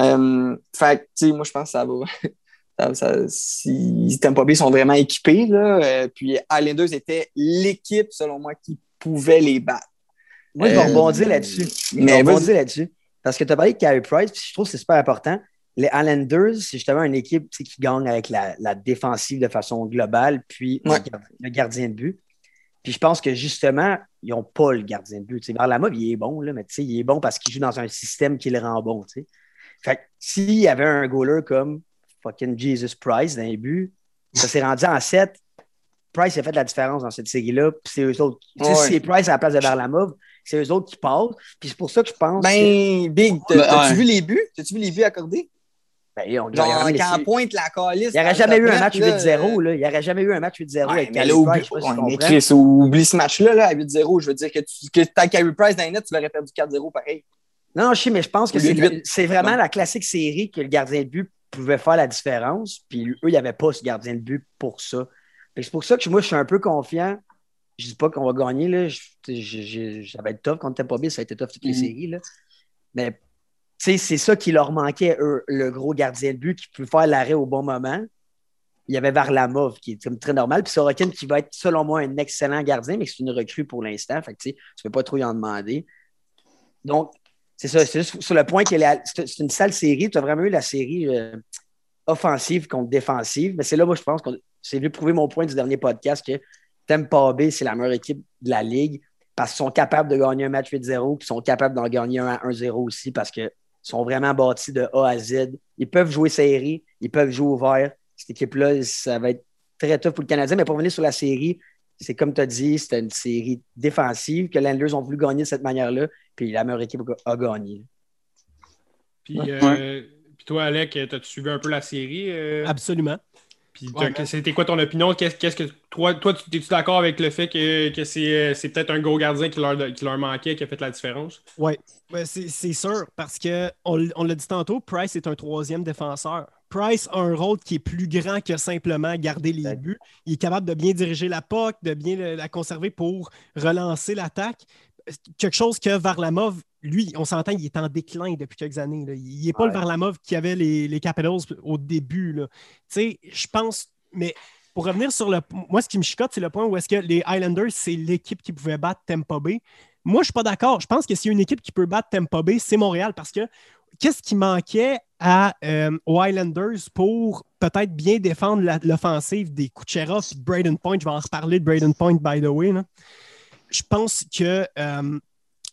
Euh, fait que, tu sais, moi, je pense que ça va. ça, ça- si Tampa Bay sont vraiment équipés, là, euh, puis Islanders était l'équipe, selon moi, qui pouvait les battre. Moi, je vais Euh, rebondir là-dessus. Je mais rebondir là-dessus. Parce que tu as parlé de Carey Price, puis je trouve que c'est super important. Les Islanders, c'est justement une équipe qui gagne avec la, la défensive de façon globale, puis le Ouais. gar- le gardien de but. Puis je pense que justement, ils n'ont pas le gardien de but. Tu sais, Varlamov, il est bon, là, mais tu sais, il est bon parce qu'il joue dans un système qui le rend bon. tu sais. Fait que s'il y avait un goaler comme fucking Jesus Price dans les buts, ça s'est rendu en 7. Price a fait la différence dans cette série-là. Puis c'est eux autres. Ouais. si c'est Price à la place de Varlamov, c'est eux autres qui passent. Puis c'est pour ça que je pense. que- Ben, Big, t'as- Ben, t'as-tu ouais. vu les buts? T'as-tu vu les buts accordés? Ben, on- Genre, quand pointe la calice. il n'y aurait jamais eu un match net, là, 8-0. là. Il n'y aurait jamais eu un match 8-0 Ouais, avec mais là, oublie, ce match-là là, à 8-0. Je veux dire que tu que as Carey Price dans les nets, tu l'aurais perdu 4-0 pareil. Non, je sais, mais je pense que c'est vraiment la classique série que le gardien de but pouvait faire la différence. Puis eux, il n'y avait pas ce gardien de but pour ça. C'est pour ça que moi, je suis un peu confiant. Je dis pas qu'on va gagner. Là. Je- je- je- ça va être tough contre pas bien, ça a été tough toutes les Mhm. séries. Là. Mais c'est ça qui leur manquait, eux, le gros gardien de but qui peut faire l'arrêt au bon moment. Il y avait Varlamov qui est comme très normal. Puis Sorokin qui va être, selon moi, un excellent gardien, mais c'est une recrue pour l'instant. Fait que tu tu peux pas trop y en demander. Donc, c'est ça. C'est juste sur le point que c'est une sale série. Tu as vraiment eu la série euh, offensive contre défensive. Mais c'est là, moi, je pense qu'on c'est venu prouver mon point du dernier podcast que Tampa Bay, c'est la meilleure équipe de la Ligue parce qu'ils sont capables de gagner un match 8-0 puis ils sont capables d'en gagner un à 1-0 aussi parce qu'ils sont vraiment bâtis de A à Z. Ils peuvent jouer série, ils peuvent jouer ouvert. Cette équipe-là, ça va être très tough pour le Canadien. Mais pour venir sur la série, c'est comme tu as dit, c'était une série défensive que les ont voulu gagner de cette manière-là. Puis la meilleure équipe a gagné. Puis, euh, puis toi, Alec, t'as-tu suivi un peu la série? euh? Absolument. Puis Ouais, t'as- c'était quoi ton opinion? Qu'est-ce qu'est-ce que toi, toi, tu- es-tu d'accord avec le fait que, que c'est euh, c'est peut-être un gros gardien qui leur, qui leur manquait, qui a fait la différence? Oui, c'est c'est sûr, parce que on, on l'a dit tantôt, Price est un troisième défenseur. Price a un rôle qui est plus grand que simplement garder les buts. Il est capable de bien diriger la POC, de bien le- la conserver pour relancer l'attaque. Quelque chose que Varlamov, lui, on s'entend, il est en déclin depuis quelques années. là. Il n'est pas le. Varlamov qui avait les, les Capitals au début. là. Tu sais, je pense, mais pour revenir sur le. Moi, ce qui me chicote, c'est le point où est-ce que les Highlanders, c'est l'équipe qui pouvait battre Tampa Bay. Moi, je ne suis pas d'accord. Je pense que s'il y a une équipe qui peut battre Tampa Bay, c'est Montréal parce que qu'est-ce qui manquait à, euh, aux Highlanders pour peut-être bien défendre l'offensive des Kucherov et de Braden Point? Je vais en reparler de Braden Point, by the way. là. Je pense que. euh,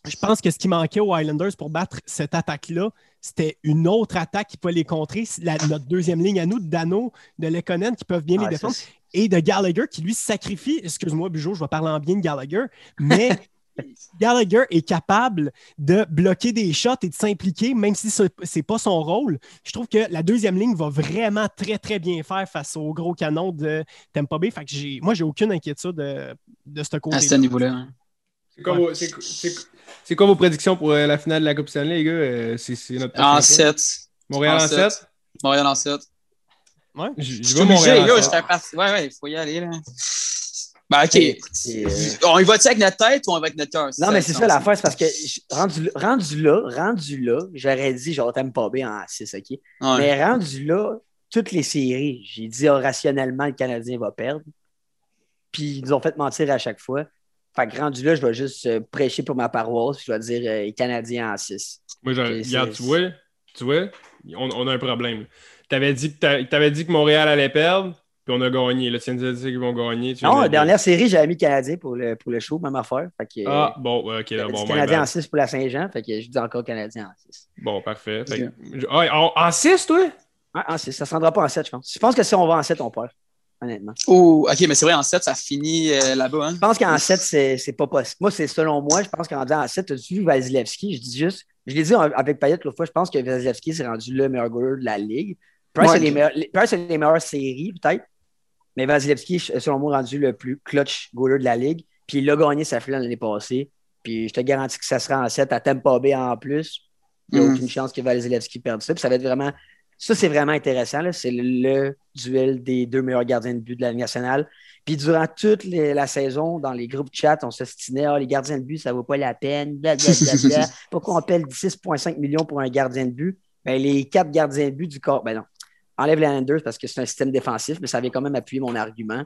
je pense que ce qui manquait aux Highlanders pour battre cette attaque-là, c'était une autre attaque qui pouvait les contrer. La- notre deuxième ligne à nous, de Dano, de Lekonen, qui peuvent bien les Ouais, défendre ça, et de Gallagher qui lui sacrifie, excuse-moi Bujo, je vais parler en bien de Gallagher, mais Gallagher est capable de bloquer des shots et de s'impliquer, même si ce n'est pas son rôle. Je trouve que la deuxième ligne va vraiment très, très bien faire face au gros canon de Tampa Bay. Fait que moi, j'ai aucune inquiétude de, ce côté À ce niveau-là. hein. C'est quoi, vos- quoi prédictions pour euh, la finale de la Coupe Stanley, les gars? Euh, c'est notre En point. 7. Montréal en en 7? sept. Montréal en 7. Ouais. Je Je je vais Montréal gars, parti. Ouais, ouais, il faut y aller, là. Ben, OK. Et- et, euh, On y va-tu avec notre tête ou on y va avec notre cœur? Non, mais c'est ça la l'affaire, c'est parce que je- rendu, rendu là, rendu là, j'aurais dit genre t'aimes pas bien en 6, OK? Ouais. Mais rendu là, toutes les séries, j'ai dit oh, rationnellement le Canadien va perdre. Puis ils nous ont fait mentir à chaque fois. Fait que rendu là, je vais juste euh, prêcher pour ma paroisse, puis je vais dire euh, les Canadiens en 6. Moi, je- regarde, tu vois, tu vois, on, on a un problème. T'avais dit, que dit que Montréal allait perdre, puis on a gagné. Là, tu viens de dire qu'ils vont gagner. tu Non, la dernière série, j'avais mis Canadien pour le, pour le show, même affaire. Fait que, Ah, bon, ok, bon, my Canadien en 6 pour la Saint-Jean, fait que je dis encore Canadien en 6. Bon, parfait. Fait Ok. que- Ah, en, en 6, toi? En 6, ça ne se rendra pas en 7, je pense. Je pense que si on va en 7, on perd. Honnêtement. Oh, OK, mais c'est vrai, en 7, ça finit euh, là-bas. Hein? Je pense qu'en 7, c'est pas possible. Moi, c'est selon moi, je pense qu'en disant en 7, as-tu vu Vasilevski? Je dis juste, je l'ai dit avec Payet l'autre fois, je pense que Vasilevski s'est rendu le meilleur goaler de la ligue. Price, Ouais. a les meilleurs- les- Price a les meilleures séries, peut-être. Mais Vasilevski, selon moi, rendu le plus clutch goaler de la ligue. Puis il a gagné sa finale l'année passée. Puis je te garantis que ça sera en 7 à Tampa Bay en plus. Il n'y a Mhm. aucune chance que Vasilevski perde ça. Puis ça va être vraiment. Ça, c'est vraiment intéressant. C'est le, le duel des deux meilleurs gardiens de but de la Ligue nationale. Puis durant toute les- la saison, dans les groupes chat, on s'estinait ah, les gardiens de but, ça ne vaut pas la peine. Blablabla. Pourquoi on paie 6,5 millions pour un gardien de but? Ben, les quatre gardiens de but du corps. Ben non. Enlève les Islanders parce que c'est un système défensif, mais ça vient quand même appuyer mon argument.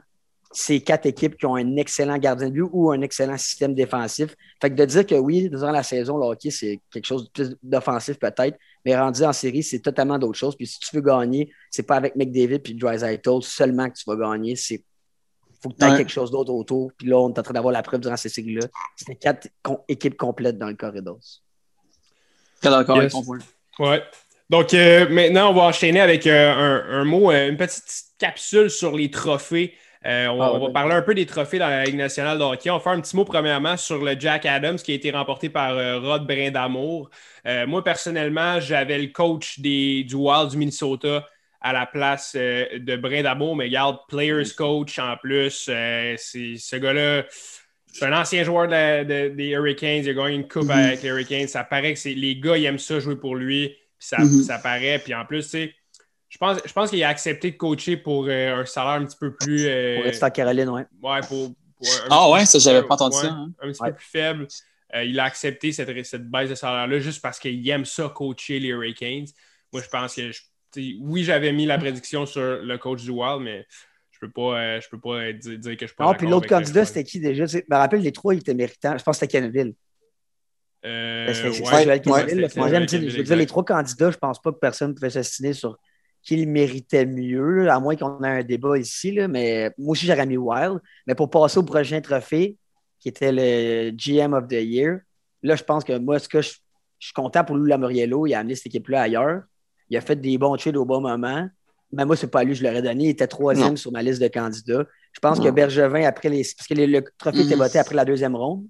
C'est quatre équipes qui ont un excellent gardien de but ou un excellent système défensif. Fait que de dire que oui, durant la saison, le hockey, c'est quelque chose de plus d'offensif peut-être, mais rendu en série, c'est totalement d'autres choses. Puis si tu veux gagner, c'est pas avec McDavid puis Drysdale seulement que tu vas gagner. C'est faut que tu aies Ouais. quelque chose d'autre autour. Puis là, on est en train d'avoir la preuve durant ces séries-là. C'était quatre com- équipes complètes dans le corridor. Très d'accord Yes. Ouais. Donc euh, maintenant, on va enchaîner avec euh, un, un mot, euh, une petite capsule sur les trophées. Euh, on, va- Ah, on va parler un peu des trophées dans la Ligue nationale de hockey. On va faire un petit mot premièrement sur le Jack Adams qui a été remporté par euh, Rod Brindamour. Euh, moi, personnellement, j'avais le coach des, du Wild du Minnesota à la place de Brindamour, mais regarde, players coach en plus. ce gars-là, c'est un ancien joueur de la- de- des Hurricanes. Il a gagné une coupe avec les Hurricanes. Ça paraît que les gars, ils aiment ça jouer pour lui. Puis ça, Mhm. ça paraît. Puis en plus, tu sais, je pense, je pense qu'il a accepté de coacher pour euh, un salaire un petit peu plus. euh, Pour rester en Caroline, ouais. ouais, pour, Ah petit ouais, peu- ça, j'avais pas entendu ouais, ça, hein. Un petit Ouais. peu plus faible. Euh, il a accepté cette, cette baisse de salaire-là juste parce qu'il aime ça, coacher les Hurricanes. Moi, je pense que, je- oui, j'avais mis la prédiction sur le coach du Wild, mais je peux pas, euh, je peux pas euh, dire, dire que je pas Non, puis l'autre candidat, c'était qui déjà? Je me rappelle, les trois, ils étaient méritants. Je pense que c'était Kenville. Euh, C'était c'est ouais. Le troisième, je veux dire, les trois candidats, je pense pas que personne pouvait s'estimer sur qui le méritait mieux, à moins qu'on ait un débat ici. Là, mais moi aussi, j'aurais mis Wild. Mais pour passer au prochain trophée, qui était le GM of the Year, là, je pense que moi, ce que je, je suis content pour Lou Lamoriello. Il a amené cette équipe-là ailleurs. Il a fait des bons trades au bon moment. Mais moi, c'est pas lui, je l'aurais donné. Il était troisième Non. sur ma liste de candidats. Je pense que. Bergevin, après les. Parce que les- le trophée était voté après la deuxième ronde.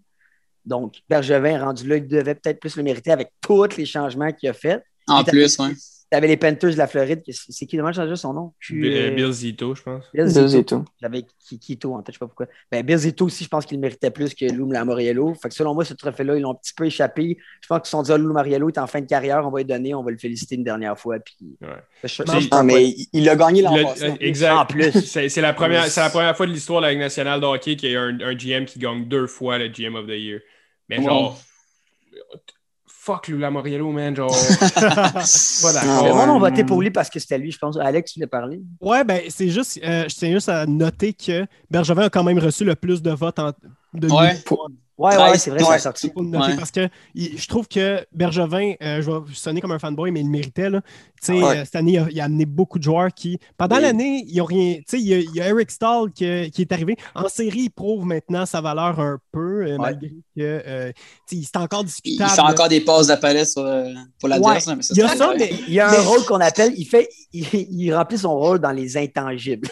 Donc, Bergevin, rendu là, il devait peut-être plus le mériter avec tous les changements qu'il a fait. En plus, ouais. T'avais les Panthers de la Floride. C'est qui, dommage changer son nom? Puis, Bill, euh, Bill Zito, je pense. Bill Zito. J'avais Ki- Kito en tête, je sais pas pourquoi. Ben, Bill Zito aussi, je pense qu'il méritait plus que Lou Lamoriello. Fait que selon moi, ce trophée-là, ils l'ont un petit peu échappé. Je pense qu'ils se sont dit, ah, Lou Lamoriello est en fin de carrière, on va lui donner, on va le féliciter une dernière fois. Puis... Ouais. Je- je- Non, je- Ah, mais il- il a gagné l'an Le- passé. euh, exact. En plus. C'est la, première- c'est la première fois de l'histoire de la Ligue nationale de hockey qu'il y a un, un GM qui gagne deux fois le GM of the Year. Mais genre, fuck Lula Moriello, man. Genre, pas Le d'accord. monde a voté pour lui parce que c'était lui, je pense. Alex, tu voulais parler? Ouais, ben, c'est juste, euh, je tiens juste à noter que Bergevin a quand même reçu le plus de votes en, de Ouais. nuit. Ouais, ouais, Ouais, c'est vrai, ça ouais. a sorti. Ouais. parce que il- je trouve que Bergevin, euh, je vais sonner comme un fanboy, mais il le méritait. Là. Tu sais, Ouais. euh, cette année, il a, il a amené beaucoup de joueurs qui, pendant Oui. l'année, ils ont rien. Tu sais, il y a, il y a Eric Stahl qui, qui est arrivé. En série, il prouve maintenant sa valeur un peu, euh, malgré que euh, c'est encore Il discutable. fait encore des passes euh, pour la Ouais, DS, là, mais ça, Il y a c'est ça, correct. mais Il y a un Mais- rôle qu'on appelle, il fait, il, il remplit son rôle dans les intangibles.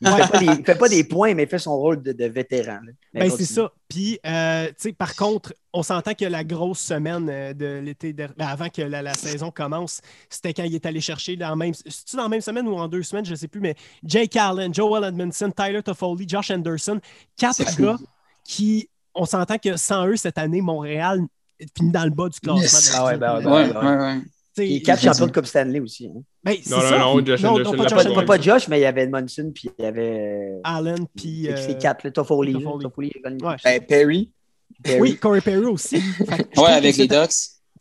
Il ne fait, pas des- il fait pas des points, mais il fait son rôle de, de vétéran. Ben, c'est ça. Puis, euh, tu sais, par contre, on s'entend que la grosse semaine euh, de l'été, ben, avant que la, la saison commence, c'était quand il est allé chercher dans la même. C'est-tu dans la même semaine ou en deux semaines, je ne sais plus, mais Jake Allen, Joel Edmondson, Tyler Toffoli, Josh Anderson, quatre gars qui, on s'entend que sans eux, cette année, Montréal finit dans le bas du classement. Yes. de la Ah ouais, ben ouais, ben Ouais, Il est quatre champions de Coupe Stanley aussi. hein. ben, Non, non, ça. non, Josh non, Anderson non, pas pas Josh gagné. Pas, Anderson. pas Josh, mais il y avait Edmondson, puis il y avait. Allen, puis. euh, c'est euh, quatre, le Toffoli. Toffoli. Ouais. Ben, Perry. Perry. Oui, Corey Perry aussi. Ouais, avec les Ducks.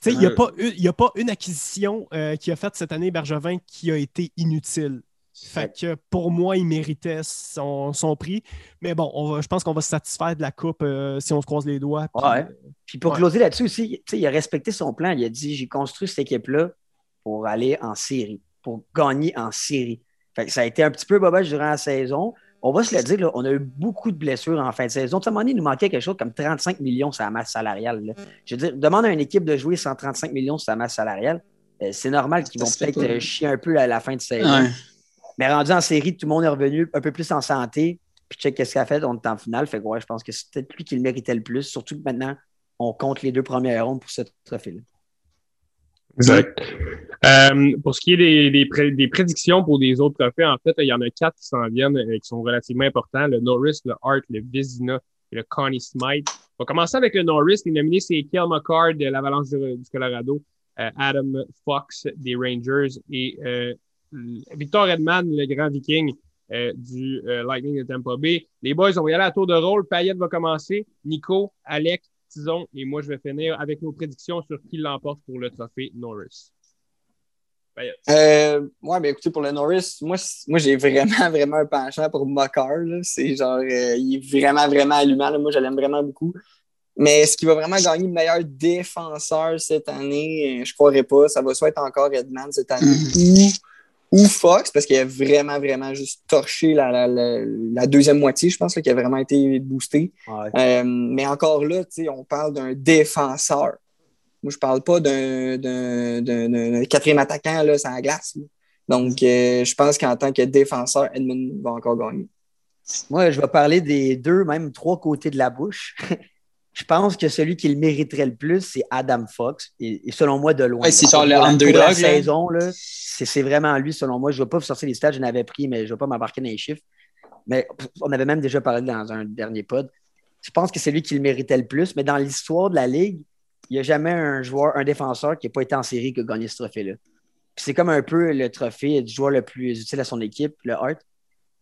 Tu sais, il n'y a, pas une- il y a pas une acquisition euh, qu'il a faite cette année, Bergevin, qui a été inutile. Fait que pour moi, il méritait son, son prix. Mais bon, on va- je pense qu'on va se satisfaire de la coupe euh, si on se croise les doigts. puis, Ouais. euh, Puis pour Ouais. closer là-dessus aussi, tu sais, il a respecté son plan. Il a dit j'ai construit cette équipe-là pour aller en série, pour gagner en série. Fait que ça a été un petit peu bobage durant la saison. On va se le dire, là, on a eu beaucoup de blessures en fin de saison. Tu sais, à un moment donné, il nous manquait quelque chose comme 35 millions sur la masse salariale. là. Je veux dire, demande à une équipe de jouer 135 millions sur sa masse salariale. euh, c'est normal qu'ils vont peut-être chier un peu à la fin de saison. Ouais. Mais rendu en série, tout le monde est revenu un peu plus en santé. Puis check qu'est-ce qu'il a fait, on est en finale. Fait que ouais, je pense que c'est peut-être lui qui le méritait le plus. Surtout que maintenant, on compte les deux premières rondes pour ce trophée-là. Exact. Euh, pour ce qui est des, des, pré- des prédictions pour des autres trophées, en fait, il y en a quatre qui s'en viennent et qui sont relativement importants. Le Norris, le Hart, le Vizina et le Connie Smythe. On va commencer avec le Norris. Les nominés, c'est Kel McCard de l'Avalanche du, du Colorado, euh, Adam Fox des Rangers et euh, Victor Edman, le grand viking euh, du euh, Lightning de Tampa Bay. Les boys, on va y aller à tour de rôle. Payette va commencer. Nico, Alec, Tison et moi, je vais finir avec nos prédictions sur qui l'emporte pour le trophée Norris. Payette. Euh, ouais, ben écoutez, pour le Norris, moi, j'ai vraiment, vraiment un penchant pour Mokar. là. C'est genre, euh, il est vraiment, vraiment allumant. là. Moi, je l'aime vraiment beaucoup. Mais est-ce qu'il va vraiment gagner le meilleur défenseur cette année? Je ne croirais pas. Ça va soit être encore Edman cette année ou, ou Fox, parce qu'il a vraiment, vraiment juste torché la, la, la, la deuxième moitié, je pense, là, qui a vraiment été boosté. Ouais. Euh, mais encore là, tu sais, on parle d'un défenseur. Moi, je parle pas d'un- d'un d'un- d'un quatrième attaquant là, la glace. là. Donc, euh, je pense qu'en tant que défenseur, Edmund va encore gagner. Moi, je vais parler des deux, même trois côtés de la bouche. je pense que celui qui le mériterait le plus, c'est Adam Fox. Et, et selon moi, de loin. Ouais, c'est genre le underdog, la saison, là, c'est vraiment lui, selon moi. Je ne vais pas vous sortir les stats, je n'avais pris, mais je ne vais pas m'embarquer dans les chiffres. Mais on avait même déjà parlé dans un dernier pod. Je pense que c'est lui qui le méritait le plus. Mais dans l'histoire de la Ligue, il n'y a jamais un joueur, un défenseur qui n'a pas été en série qui a gagné ce trophée-là. Puis C'est comme un peu le trophée du joueur le plus utile à son équipe, le Hart.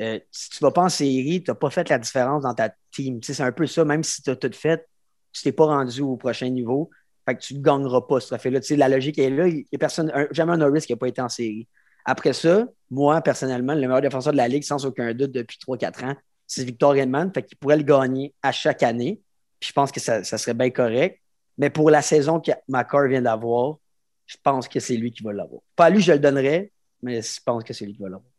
Euh, si tu ne vas pas en série, tu n'as pas fait la différence dans ta team. C'est un peu ça, même si tu as tout fait, tu t'es pas rendu au prochain niveau. Fait que tu ne gagneras pas ce trophée-là. Tu sais, la logique est là. Il a personne, un- jamais un Norris qui n'a pas été en série. Après ça, moi, personnellement, le meilleur défenseur de la Ligue, sans aucun doute, depuis 3-4 ans, c'est Victor Hedman. Fait qu'il pourrait le gagner à chaque année. Puis je pense que ça, serait bien correct. Mais pour la saison que Macar vient d'avoir, je pense que c'est lui qui va l'avoir. Pas lui, je le donnerais, mais je pense que c'est lui qui va l'avoir.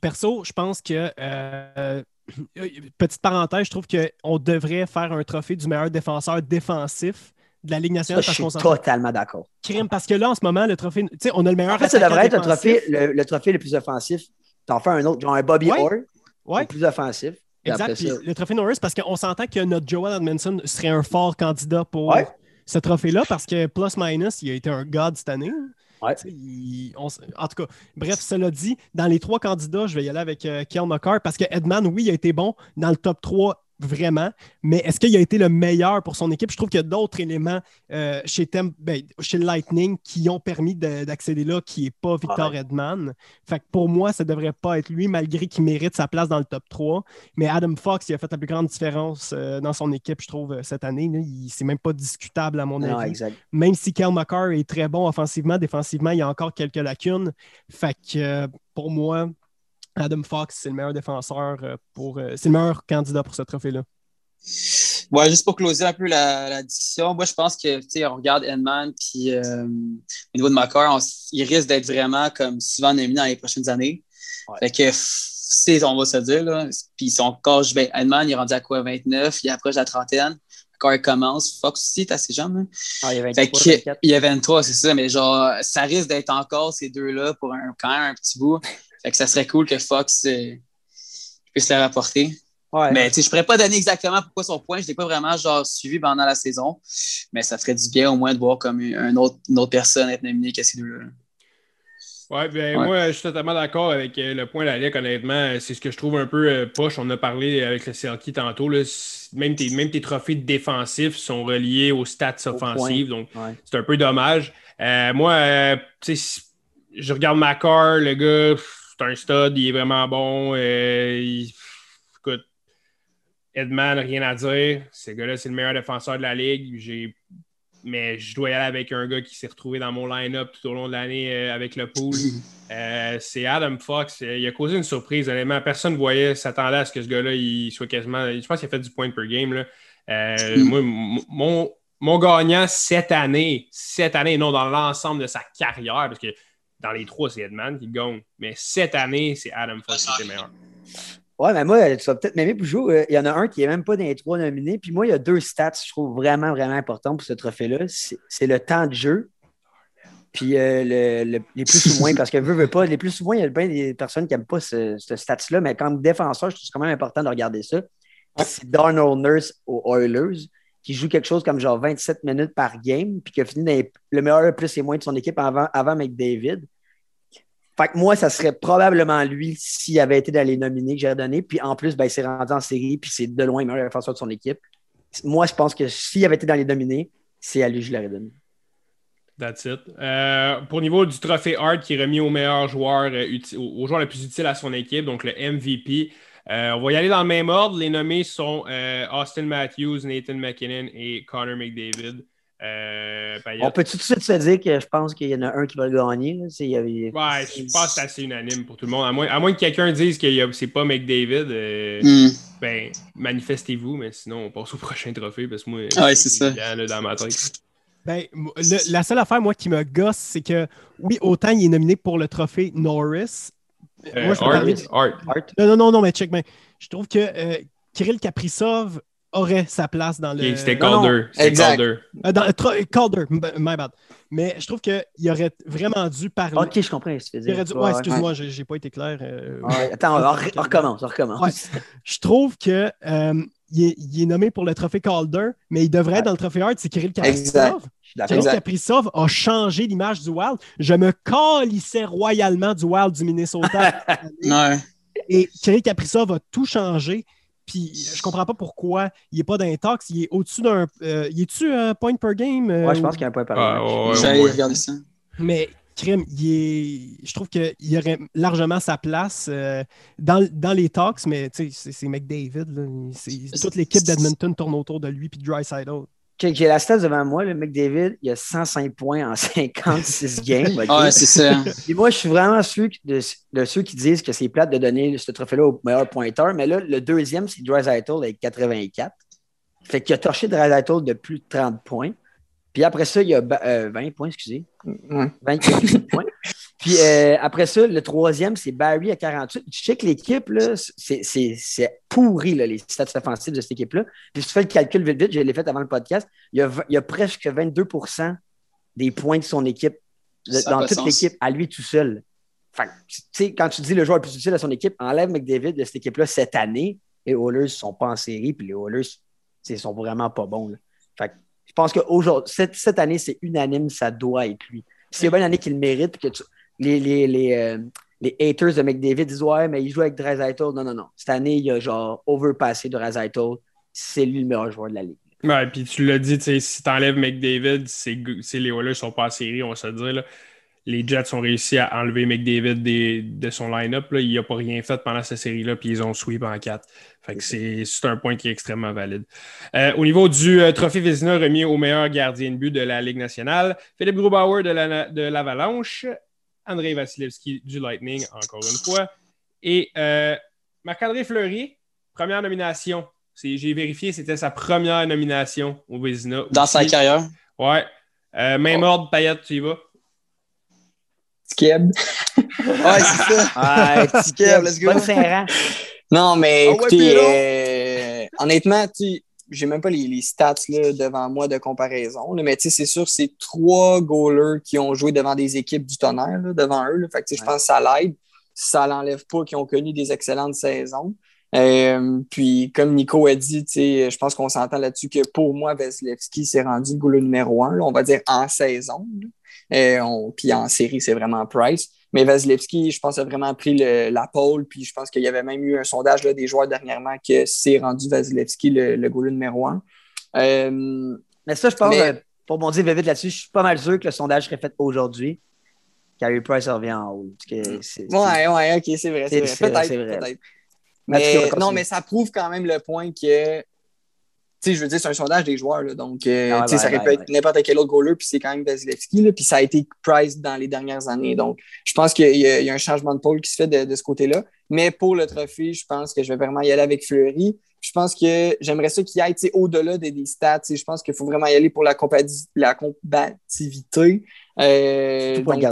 Perso, je pense que. euh, petite parenthèse, je trouve qu'on devrait faire un trophée du meilleur défenseur défensif de la Ligue Ça, nationale je parce suis qu'on s'entend totalement d'accord. crime. Parce que là, en ce moment, le trophée. Tu sais, on a le meilleur. En fait, ça devrait être un défensif. trophée, le, le trophée le plus offensif. T'en fais un autre, genre un Bobby Ouais. Orr, Ouais. le plus offensif. Exact. Puis ça- le trophée Norris, parce qu'on s'entend que notre Joel Edmondson serait un fort candidat pour Ouais. ce trophée-là, parce que plus minus, il a été un god cette année. En tout cas, bref, cela dit, dans les trois candidats, je vais y aller avec euh, McCarr, parce que Edman, oui, il a été bon dans le top 3 vraiment, mais est-ce qu'il a été le meilleur pour son équipe? Je trouve qu'il y a d'autres éléments euh, chez, Tem- ben, chez Lightning qui ont permis de- d'accéder là, qui n'est pas Victor Ouais. Edman. Fait que pour moi, ça ne devrait pas être lui, malgré qu'il mérite sa place dans le top 3. Mais Adam Fox, il a fait la plus grande différence euh, dans son équipe, je trouve, euh, cette année. C'est même pas discutable, à mon Non, avis. exact. Même si Kel McCarr est très bon offensivement, défensivement, il y a encore quelques lacunes. Fait que euh, pour moi, Adam Fox, c'est le meilleur défenseur euh, pour. euh, c'est le meilleur candidat pour ce trophée-là. Ouais, juste pour closer un peu la, la discussion, moi je pense que tu sais, on regarde Edman puis euh, au niveau de Macar, il risque d'être vraiment comme souvent nominé dans les prochaines années. Ouais. Fait que c'est, on va se dire, là. Puis son coach, ben, Edman, il est rendu à quoi 29, il approche la trentaine. Macar il commence. Fox aussi, est assez jeune. hein. Ah, il y a Fait 23, que, 24. il y a 23, c'est ça, mais genre, ça risque d'être encore ces deux-là pour un, quand même un petit bout. Fait que ça serait cool que Fox euh, puisse le rapporter. Ouais. Mais je pourrais pas donner exactement pourquoi son point. Je ne l'ai pas vraiment genre suivi pendant la saison. Mais ça ferait du bien au moins de voir comme autre, une autre personne être nominée que ces deux-là. Ouais, ben Ouais. moi, je suis totalement d'accord avec euh, le point d'Alec, honnêtement. C'est ce que je trouve un peu euh, poche. On a parlé avec le Selkie tantôt. Là, même, tes, même tes trophées défensifs sont reliés aux stats offensives. Donc, Ouais. c'est un peu dommage. Euh, moi, euh, tu sais, je regarde Macar, le gars, pff, c'est un stud, il est vraiment bon. euh, il- écoute, Edman, rien à dire. Ce gars-là, c'est le meilleur défenseur de la ligue. J'ai mais je dois y aller avec un gars qui s'est retrouvé dans mon line-up tout au long de l'année euh, avec le pool. Euh, c'est Adam Fox. Il a causé une surprise, honnêtement. Personne ne voyait, s'attendait à ce que ce gars-là, il soit quasiment. Je pense qu'il a fait du point per game. Là. Euh, Mm. Moi, mon, mon gagnant cette année, cette année, non dans l'ensemble de sa carrière, parce que dans les trois, c'est Edman qui gagne. Mais cette année, c'est Adam Fox qui était meilleur. Ouais, mais moi, tu vas peut-être m'aimer pour jouer. Euh, Il y en a un qui n'est même pas dans les trois nominés. Puis moi, il y a deux stats que je trouve vraiment, vraiment importants pour ce trophée-là. C'est le temps de jeu Puis euh, le, le- les plus ou moins, parce que veut, veut pas, les plus souvent, il y a bien des personnes qui n'aiment pas ce, ce stats-là, mais comme défenseur, je trouve quand même important de regarder ça. C'est Darnell Nurse aux Oilers, qui joue quelque chose comme genre 27 minutes par game, puis qui a fini dans les- le meilleur plus et moins de son équipe avant, avant McDavid. Fait que moi, ça serait probablement lui s'il avait été dans les nominés que j'ai donné. Puis en plus, ben, il s'est rendu en série, puis c'est de loin le meilleur défenseur de son équipe. Moi, je pense que s'il avait été dans les nominés, c'est à lui que je l'aurais donné. That's it. Euh, pour niveau du trophée Hart qui est remis au meilleur joueur, euh, au joueur le plus utile à son équipe, donc le MVP. Euh, on va y aller dans le même ordre. Les nommés sont euh, Austin Matthews, Nathan McKinnon et Connor McDavid. Euh, Payet. On peut tout de suite se dire que je pense qu'il y en a un qui va le gagner. là. C'est- il y avait- Ouais, je pense que c'est assez unanime pour tout le monde. À moins, à moins que quelqu'un dise que a- c'est pas McDavid, euh, Hmm. ben, manifestez-vous, mais sinon, on passe au prochain trophée parce que moi, Ah ouais, c'est ça. là, dans ma tête. Ben, le- la seule affaire, moi, qui me gosse, c'est que, oui, autant il est nominé pour le trophée Norris. Euh, moi, je parler-. Hart. Non, non, non, non, mais check, ben, je trouve que euh, Kirill Kaprizov aurait sa place dans le. C'était Calder. C'était exact. Calder. Euh, dans Calder, my bad. Mais je trouve qu'il aurait vraiment dû parler. Ok, je comprends ce que tu veux Il dire. aurait dû- Ouais, excuse-moi, j'ai j'ai pas été clair. euh, Ouais, Attends, on, re- on recommence, on recommence. Ouais. Je trouve que euh, il, est, il est nommé pour le trophée Calder, mais il devrait être dans le trophée Hart, c'est Kirill. Kaprizov. Je suis d'accord. Kirill. Kaprizov a changé l'image du Wild. Je me calissais royalement du Wild du Minnesota. Ouais. Et Kirill Kaprizov a tout changé. Puis je comprends pas pourquoi il n'est pas dans les talks. Il est au-dessus d'un. euh, il est-tu un point per game? euh, Ouais, je ou- pense qu'il y a un point par Ah, match. ouais, ouais, J'allais ouais. regarder ça. Mais Crime, il est... je trouve qu'il aurait largement sa place euh, dans, dans les talks, mais tu sais, c'est- McDavid. là. Toute l'équipe d'Edmonton tourne autour de lui puis Dreisaitl. Check, J'ai la stat devant moi, le McDavid, il a 105 points en 56 games. ok? Ouais, c'est ça. Puis moi, je suis vraiment que- de, de ceux qui disent que c'est plate de donner ce trophée-là au meilleur pointeur. Mais là, le deuxième, c'est Dreisaitl avec 84. Fait qu'il a torché Dreisaitl de plus de 30 points. Puis après ça, il y a ba- euh, 20 points, excusez. Ouais. 28 points. Puis euh, après ça, le troisième, c'est Barry à 48. Tu sais que l'équipe, là, c'est- pourri, là, les stats offensives de cette équipe-là. Puis si tu fais le calcul vite, vite, je l'ai fait avant le podcast, il y a, il y a presque 22% des points de son équipe, de- dans toute l'équipe, à lui tout seul. Fait que, tu sais, quand tu dis le joueur le plus utile à son équipe, enlève McDavid de cette équipe-là cette année, les Oilers ne sont pas en série, puis les Oilers, ils sont vraiment pas bons. là. Fait que je pense que cette, cette année, c'est unanime, ça doit être lui. C'est bien l'année qu'il mérite, que tu- les, les, les, euh, les haters de McDavid disent Ouais, mais il joue avec Dreisaitl. Non, non, non. Cette année, il a genre overpassé Dreisaitl. C'est lui le meilleur joueur de la ligue. Ouais, puis tu l'as dit, si t'enlèves McDavid, c'est c'est les Oilers sont pas en série, on va se dire. là. Les Jets ont réussi à enlever McDavid de son line-up. Il n'a pas rien fait pendant cette série-là, puis ils ont sweep en 4. Fait que c'est un point qui est extrêmement valide. Euh, au niveau du euh, trophée Vézina remis au meilleur gardien de but de la Ligue nationale, Philippe Grubauer de de l'Avalanche, Andrei Vasilevski du Lightning, encore une fois, et euh, Marc-André Fleury, première nomination. C'est- J'ai vérifié, c'était sa première nomination au Vézina. Dans sa carrière. Ouais. Euh, même Oh. ordre, Payette, tu y vas? Skeb. Ouais, c'est ça. Kev, let's go. Bonne. Non, mais Ah ouais, écoutez, euh, honnêtement, tu j'ai même pas les, les stats là, devant moi de comparaison, là, mais c'est sûr, c'est trois goalers qui ont joué devant des équipes du tonnerre là, devant eux. fait que je pense que ça l'aide. Ça l'enlève pas qu'ils ont connu des excellentes saisons. Euh, puis, comme Nico a dit, je pense qu'on s'entend là-dessus que pour moi, Vasilevski s'est rendu le goaler numéro un, on va dire en saison. Euh, on- puis en série, c'est vraiment Price. Mais Vasilevski, je pense, a vraiment pris le- la pole. Puis je pense qu'il y avait même eu un sondage là, des joueurs dernièrement que c'est rendu Vasilevski le, le goaler numéro un. Euh, Mais ça, je pense, Mais- euh, pour bondir vite vite là-dessus, je suis pas mal sûr que le sondage serait fait aujourd'hui. Carey Price revient en haut. Que c'est- ouais, ouais, ok, c'est vrai. C'est- Peut-être. Mais non, mais ça prouve quand même le point que. Je veux dire, c'est un sondage des joueurs, là, donc euh, Ah ouais, tu sais, ça aurait pu ouais, être n'importe quel autre goaler, puis c'est quand même Vasilevski, là, puis ça a été Price dans les dernières années. Donc, je pense qu'il y, y a un changement de pôle qui se fait de, de ce côté-là. Mais pour le trophée, je pense que je vais vraiment y aller avec Fleury. Je pense que j'aimerais ça qu'il aille au-delà des, des stats. tu sais, Je pense qu'il faut vraiment y aller pour la, la combativité. Euh, donc,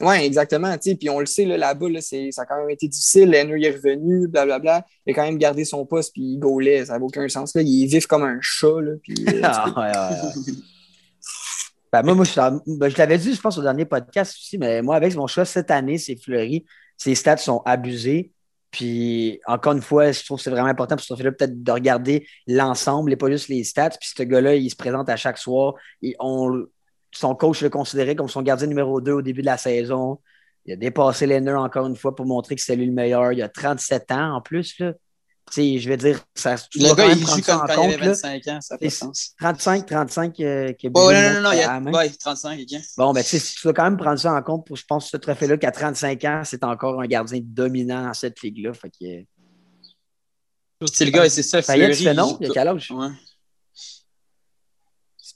oui, exactement. Puis on le sait, là, là-bas, là, ça a quand même été difficile. Henry est revenu, blablabla. Il a quand même gardé son poste, puis il gaulait. Ça n'a aucun sens. Là. Il est vif comme un chat. Là, puis, euh, Ah, ouais, ouais, ouais. Ben, moi, moi je, ben, je l'avais dit, je pense, au dernier podcast aussi, mais moi, avec mon choix cette année, c'est Fleury. Ses stats sont abusés. Puis, encore une fois, je trouve que c'est vraiment important pour ce trophée-là, peut-être de regarder l'ensemble et pas juste les stats. Puis, ce gars-là, il se présente à chaque soir. Et on, son coach le considérait comme son gardien numéro 2 au début de la saison. Il a dépassé Lenner encore une fois pour montrer que c'est lui le meilleur. Il a 37 ans en plus. Là. Je vais dire, ça, Le gars, il joue ça comme quand il avait compte, là. 25 ans, ça fait sens. 35, 35 euh, qui a Ouais, besoin non, de non, non, il y à la a main. ouais, 35, ok. Bon, ben, tu dois quand même prendre ça en compte pour, je pense, ce trophée-là, qu'à 35 ans, c'est encore un gardien dominant dans cette ligue-là. Fait que. C'est le gars, c'est ça, Fleury. tu fais non? il y a quel âge? Ouais.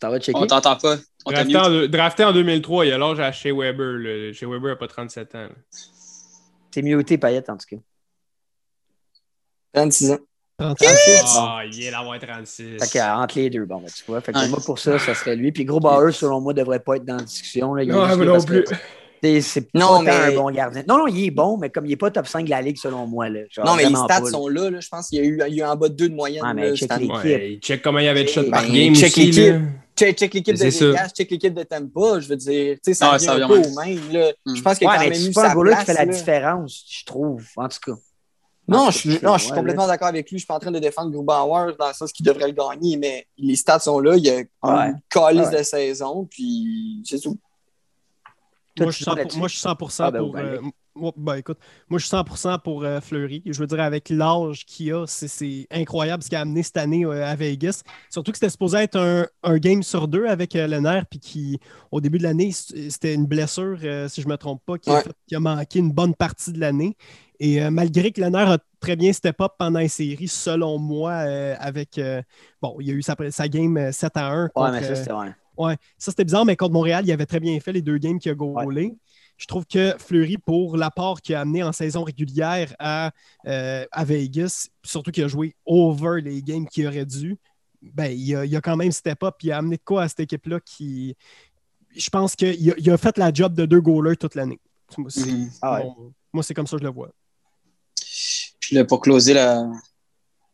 Tu t'en vas checker? On t'entend pas. On Drafté en, deux- drafté en 2003, il a l'âge à Shea Weber. là. Shea Weber n'a pas 37 ans. C'est muté, Payet, en tout cas. 36 ans. 36. Ah, il vient d'avoir 36. Fait entre les deux, bon, ben, tu vois. Fait que Ouais. moi, pour ça, ça serait lui. Puis Gros Bauer, selon moi, devrait pas être dans la discussion. Là. Il Non, non que, plus. C'est Non, pas mais- un bon gardien. Non, non, il est bon, mais comme il n'est pas top 5 de la ligue, selon moi. Là. Genre, Non, mais les stats pas, sont là, là. Je pense qu'il y a eu, il y a eu en bas de 2 de moyenne. Ouais, mais là, check les- Ouais, il check comment il y avait de shots Ben, par game check l'équipe. Check, check l'équipe de. Vegas, check l'équipe de Tampa. Je veux dire, tu sais, ça Ah, revient ça un peu au même. Là. Mm. Je pense qu'il a Ouais, quand même eu pas un gars-là qui fait la différence, je trouve, en tout cas. Non, En je tout suis, cas, non, je suis ouais, complètement d'accord avec lui. Je suis pas en train de défendre Grubauer dans le sens qu'il devrait le gagner, mais les stats sont là. Il y a Ouais. une calice Ouais. de saison, puis c'est tout. Moi, je suis sens 100%, là-dessus? moi, je suis 100% Ah, ben, pour. ben, euh, moi, ben, écoute, moi, je suis 100% pour euh, Fleury. Je veux dire, avec l'âge qu'il a, c'est- incroyable ce qu'il a amené cette année euh, à Vegas. Surtout que c'était supposé être un, un game sur deux avec Leonard, puis qui, au début de l'année, c'était une blessure, si je ne me trompe pas, qui, a Ouais. fait- qui a manqué une bonne partie de l'année. Et malgré que Leonard a très bien step up pendant les séries, selon moi, avec. bon, il y a eu sa, sa game euh, 7 à 1. Ouais, contre, mais ça, c'était ouais. Ouais, ça c'était bizarre, mais contre Montréal, il avait très bien fait les deux games qu'il a goalé. Je trouve que Fleury, pour l'apport qu'il a amené en saison régulière à, euh, à Vegas, surtout qu'il a joué over les games qu'il aurait dû, ben, il, a, il a quand même step up. Il a amené de quoi à cette équipe-là qui. Je pense qu'il a, il a fait la job de deux goalers toute l'année. Moi, c'est Mhm. Ah ouais. mon- moi, c'est comme ça que je le vois. Puis là, pour closer la.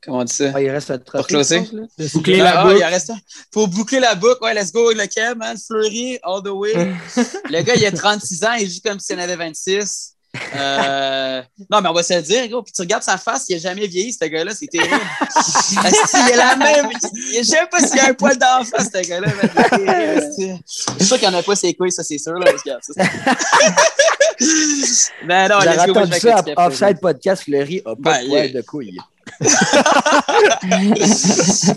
Comment on dit ça? Ah, il reste un trophée. closer? Boucler Ah, la ah, boucle. il reste. Faut boucler la boucle. Ouais, let's go, le Kev, man. Fleury, all the way. le gars, il a 36 ans, il joue comme s'il en avait 26. Euh, Non, mais on va se le dire, gros. Puis tu regardes sa face, il n'a jamais vieilli, ce gars-là, c'est terrible. Il est la même. Je sais pas s'il y a un poil d'en face, ce gars-là. Je suis sûr qu'il n'y en a pas ses couilles, ça, c'est sûr. Là, parce que, ça, non, J'aurais let's go, moi, je entendu ça à Offside Podcast, Fleury a pas Ben, de poil il- de couilles.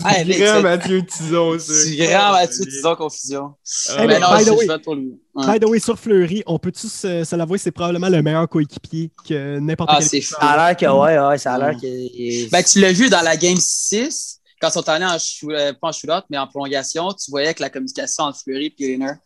Hey, Grand c'est- Mathieu Tison, ça. Du grand Mathieu, disons confusion. Ah, mais mais non, by the je, way- pour lui. Ouais. By the way, sur Fleury, on peut-tu se, se l'avouer, c'est probablement le meilleur coéquipier que n'importe Ah, quel. c'est. Ça a l'air que, ouais, ouais, ça a l'air que. Ben, tu l'as vu dans la game 6, quand ils sont allés en, shoo- euh, pas en shootout, mais en prolongation, tu voyais que la communication entre Fleury et Leonard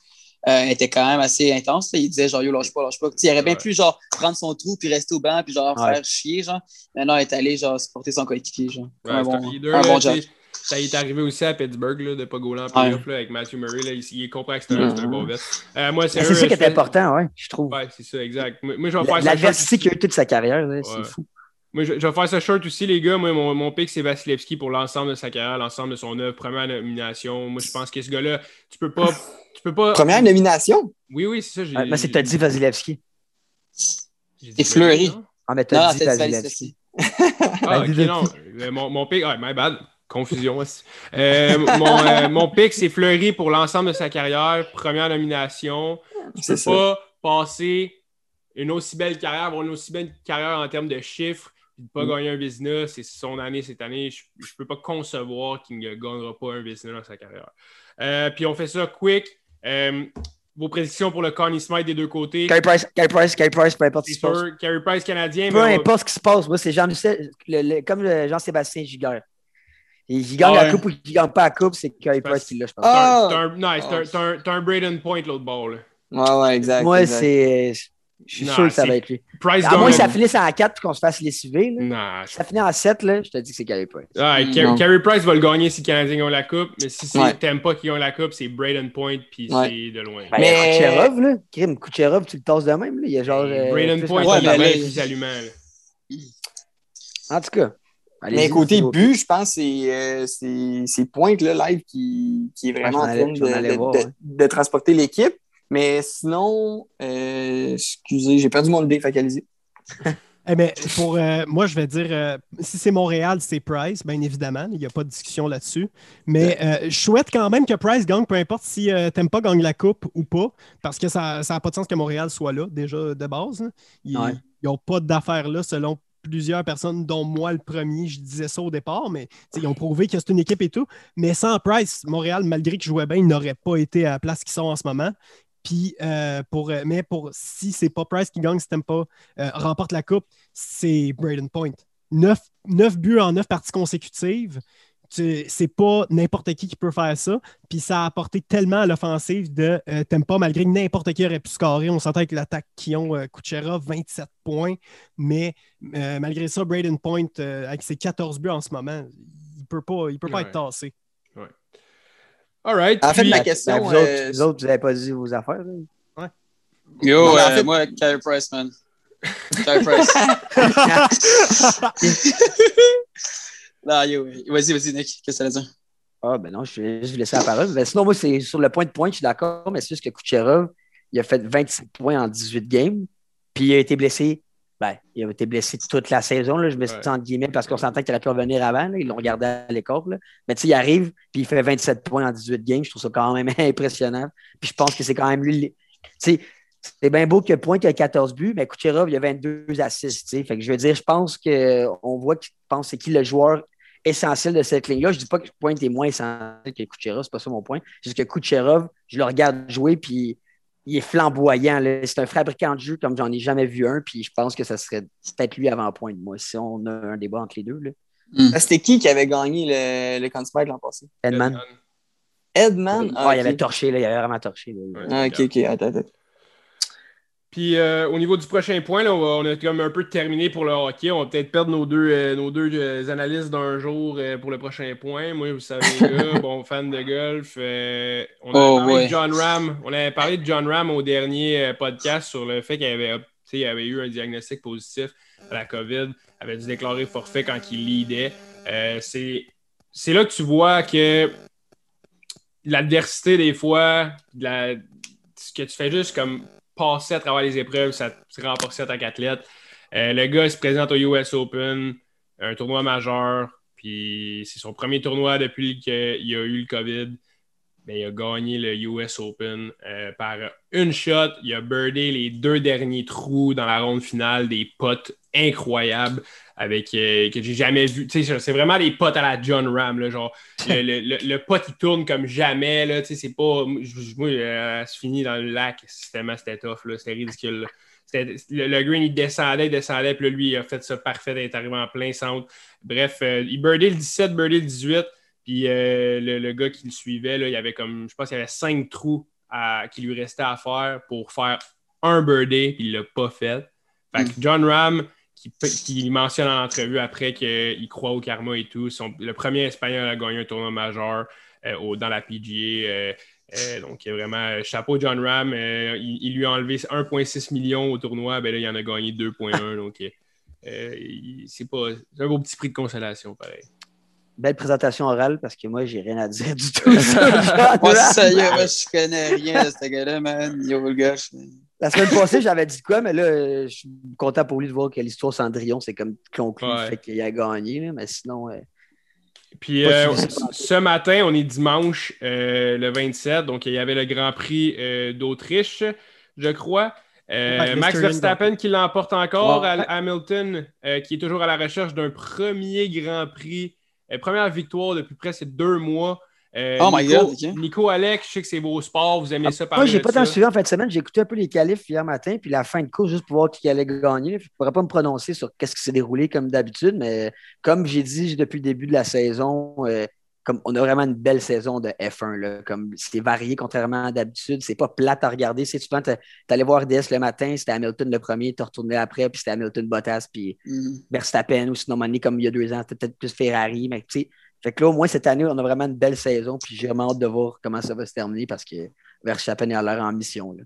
euh, était quand même assez intense. là. Il disait genre, yo, lâche pas, lâche pas. Il aurait bien Ouais. pu genre prendre son trou puis rester au banc puis genre Ouais. faire chier, genre. Maintenant, il est allé genre supporter son coéquipier, genre. Ouais, un c'est bon, un leader, un bon job. Ça est arrivé aussi à Pittsburgh là, de pas goaler en playoff là, avec Matthew Murray. Là, il, il comprend que c'est un, bon vet. Euh, moi, C'est eux, ça qui est important, ouais, je trouve. Ouais, c'est ça, exact. Moi, moi, je vais faire ça L'adversité short qu'il a aussi. eu toute sa carrière, c'est fou. Moi, je, je vais faire ça short aussi, les gars. Moi, mon, mon pick, c'est Vasilevski pour l'ensemble de sa carrière, l'ensemble de son œuvre, première nomination. Moi, je pense que ce gars-là, tu peux pas. Tu peux pas. Première nomination? Oui, oui, c'est ça. j'ai- mais c'est que t'as dit Vasilevski. Et Fleury. non? Ah, mais t'as dit Vasilevski. Ah, ok, Vasilevski. non. Euh, Mon, mon pick, ah, my bad. Confusion. aussi. Euh, mon, euh, mon pick, c'est Fleury pour l'ensemble de sa carrière. Première nomination. C'est peux ça. pas passer une aussi belle carrière, avoir une aussi belle carrière en termes de chiffres, puis de pas Mm. gagner un business. C'est son année cette année. Je, je peux pas concevoir qu'il ne gagnera pas un business dans sa carrière. Euh, puis on fait ça quick. Euh, vos prédictions pour le Connie Smith des deux côtés. Carey Price, Carey Price, Carey Price, peu importe ce qui se passe. Carey Price canadien. Peu importe ce qui se passe, moi, c'est Jean le- le- comme le Jean-Sébastien Giguère. Il gagne Ah la coupe ou il gagne pas la coupe, c'est Carey Price qui l'a, je pense. T'as un- Ah! t'as un- nice, t'as un- t'as un- t'as un Braden Point l'autre bord. Ouais, ouais, exact. Moi, c'est. Je suis Non, sûr que ça va être lui. Price À moins que ça finisse en 4 et qu'on se fasse lessiver. Là. Non, Si ça finit en 7, là, je te dis que c'est Carey Price. Ah, Mm, Car- non. Carey Price va le gagner si le Canadien gagne la coupe, mais si c'est Ouais. t'aimes pas qui gagne la coupe, c'est Braden Point, puis Ouais. c'est de loin. Ben, Mais- Kucherov, là. Krim, Kucherov, tu le tasses de même. Là. Il y a genre. euh, Braden Point, Ouais, il plus allumant. là. En tout cas, Allez-y, Mais côté but, je pense que c'est euh, c'est- c'est Pointe là, live qui, qui est vraiment en train de, voir, de- de transporter l'équipe. Mais sinon, euh, excusez, j'ai perdu mon idée, qu'allez-y. Eh ben, pour euh, moi, je vais dire, euh, si c'est Montréal, c'est Price, bien évidemment. Il n'y a pas de discussion là-dessus. Mais euh, je souhaite quand même que Price gagne, peu importe si Tempa gagne la coupe ou pas, parce que ça n'a pas de sens que Montréal soit là, déjà de base. là. Ils Ouais. n'ont pas d'affaires là, selon plusieurs personnes, dont moi le premier. Je disais ça au départ, mais ils ont prouvé que c'est une équipe et tout. Mais sans Price, Montréal, malgré qu'ils jouaient bien, ils n'auraient pas été à la place qu'ils sont en ce moment. Puis, euh, pour, euh, mais pour, si c'est pas Price qui gagne, si Tempa euh, remporte la coupe, c'est Braden Point. Neuf, neuf buts en neuf parties consécutives. C'est pas n'importe qui qui peut faire ça. Puis ça a apporté tellement à l'offensive de euh, Tempa, malgré que n'importe qui aurait pu scorer. On s'entend avec l'attaque qui ont euh, Kucherov, 27 points. Mais euh, malgré ça, Braden Point, avec ses 14 buts en ce moment, il peut pas, il peut pas Ouais. être tassé. All right. En fait, puis- Ben, question. vous, autres, euh, vous autres, vous n'avez pas dit vos affaires. là? Yo, Non, en euh, fait- moi, Carey Price, man. Carey Price. non, yo, vas-y, vas-y, Nick, qu'est-ce que t'allais dire? Ah, ben non, je vais juste vous laisser la parole. Ben, sinon, moi, c'est sur le point de point, je suis d'accord, mais c'est juste que Kucherov, il a fait 27 points en 18 games, puis il a été blessé. Ben, il a été blessé toute la saison. Là. Je me suis dit entre guillemets parce qu'on s'entend qu'il aurait pu revenir avant. là. Ils l'ont regardé à l'écart. là. Mais tu sais, il arrive, puis il fait 27 points en 18 games. Je trouve ça quand même impressionnant. Puis je pense que c'est quand même lui. Tu sais, c'est bien beau qu'il Point qui a 14 buts, mais Kucherov, il a 22 assists. tu sais. Fait que je veux dire, je pense qu'on voit qu'il pense c'est qui le joueur essentiel de cette ligne-là. Je dis pas que Point est moins essentiel que Kucherov, c'est pas ça mon point. C'est juste que Kucherov, je le regarde jouer, puis il est flamboyant. là. C'est un fabricant de jeu comme j'en ai jamais vu un, puis je pense que ça serait peut-être lui avant Point de moi, si on a un débat entre les deux. Là. Ah, C'était qui qui avait gagné le, le Conn Smythe l'an passé? Edman. Edman? Ah, il avait torché, là, il avait vraiment torché. là. Ah, ok, ok, attends, attends. Puis euh, au niveau du prochain point, là, on, va- on a comme un peu terminé pour le hockey. On va peut-être perdre nos deux, euh, nos deux euh, analystes d'un jour euh, pour le prochain point. Moi, vous savez, gars, bon fan de golf. euh, on, avait Oh, parlé ouais. de John Ram. on avait parlé de John Ram au dernier euh, podcast sur le fait qu'il avait, il eu un diagnostic positif à la COVID. avait dû déclarer forfait quand il leadait. Euh, c'est c'est là que tu vois que l'adversité, des fois, de la- ce que tu fais juste comme passer à travers les épreuves, ça te renforce en tant qu'athlète. Euh, le gars se présente au US Open, un tournoi majeur, puis c'est son premier tournoi depuis qu'il a eu le COVID. Il a gagné le US Open euh, par une shot. Il a birdé les deux derniers trous dans la ronde finale, des potes incroyables avec euh, que j'ai jamais vu. C'est vraiment des potes à la John Ram. Là, genre, le, le, le, le pot, il tourne comme jamais. Là, c'est pas. Moi, euh, elle se finit dans le lac. C'était c'était tough. là, C'était ridicule. C'était- Le, green, il descendait, il descendait, puis là, lui, il a fait ça parfait, il est arrivé en plein centre. Bref, euh, il birdait le 17, birdait le 18, puis euh, le, le gars qui le suivait, là, il y avait comme, je pense qu'il y avait cinq trous à- qui lui restaient à faire pour faire un birdie, puis il l'a pas fait. Fait que John Ram, qui, qui mentionne en entrevue après qu'il croit au karma et tout, son- le premier Espagnol à gagner un tournoi majeur euh, au- dans la PGA. euh, euh, donc, il y a vraiment euh, chapeau John Ram. euh, il, il lui a enlevé 1,6 million au tournoi. Ben là, il en a gagné 2,1. donc, c'est pas un beau petit prix de consolation, pareil. Belle présentation orale parce que moi, j'ai rien à dire du tout. Moi, ça y est, moi, je connais rien de ce gars-là, man. Yo, le gars. je- La semaine passée, j'avais dit quoi, mais là, euh, je suis content pour lui de voir que l'histoire Cendrillon, c'est comme conclu, Ouais. fait qu'il a gagné. là, mais sinon, euh, Puis euh, ce matin, on est dimanche euh, le 27, donc il y avait le Grand Prix euh, d'Autriche, je crois. Euh, Max. Verstappen qui l'emporte encore, Ouais. Hamilton euh, qui est toujours à la recherche d'un premier Grand Prix, euh, première victoire depuis presque deux mois. Euh, Oh my Nico, God. Nico Alex, je sais que c'est beau sport, vous aimez ça Ah, moi, parler j'ai de pas ça. tant suivi en fin de semaine. J'ai écouté un peu les qualifs hier matin, puis la fin de course, juste pour voir qui allait gagner. Je ne pourrais pas me prononcer sur qu'est-ce qui s'est déroulé comme d'habitude, mais comme j'ai dit depuis le début de la saison, euh, comme on a vraiment une belle saison de F1. Là, comme c'est varié contrairement à d'habitude. C'est pas plate à regarder. C'est souvent, tu allais voir DS le matin, c'était Hamilton le premier, tu retourné après, puis c'était Hamilton Bottas, puis Mhm. Verstappen, ou sinon, donné, comme il y a deux ans, c'était peut-être plus Ferrari. Mais tu sais, fait que là, au moins, cette année, on a vraiment une belle saison, puis j'ai vraiment hâte de voir comment ça va se terminer parce que Verstappen a l'air en mission. là.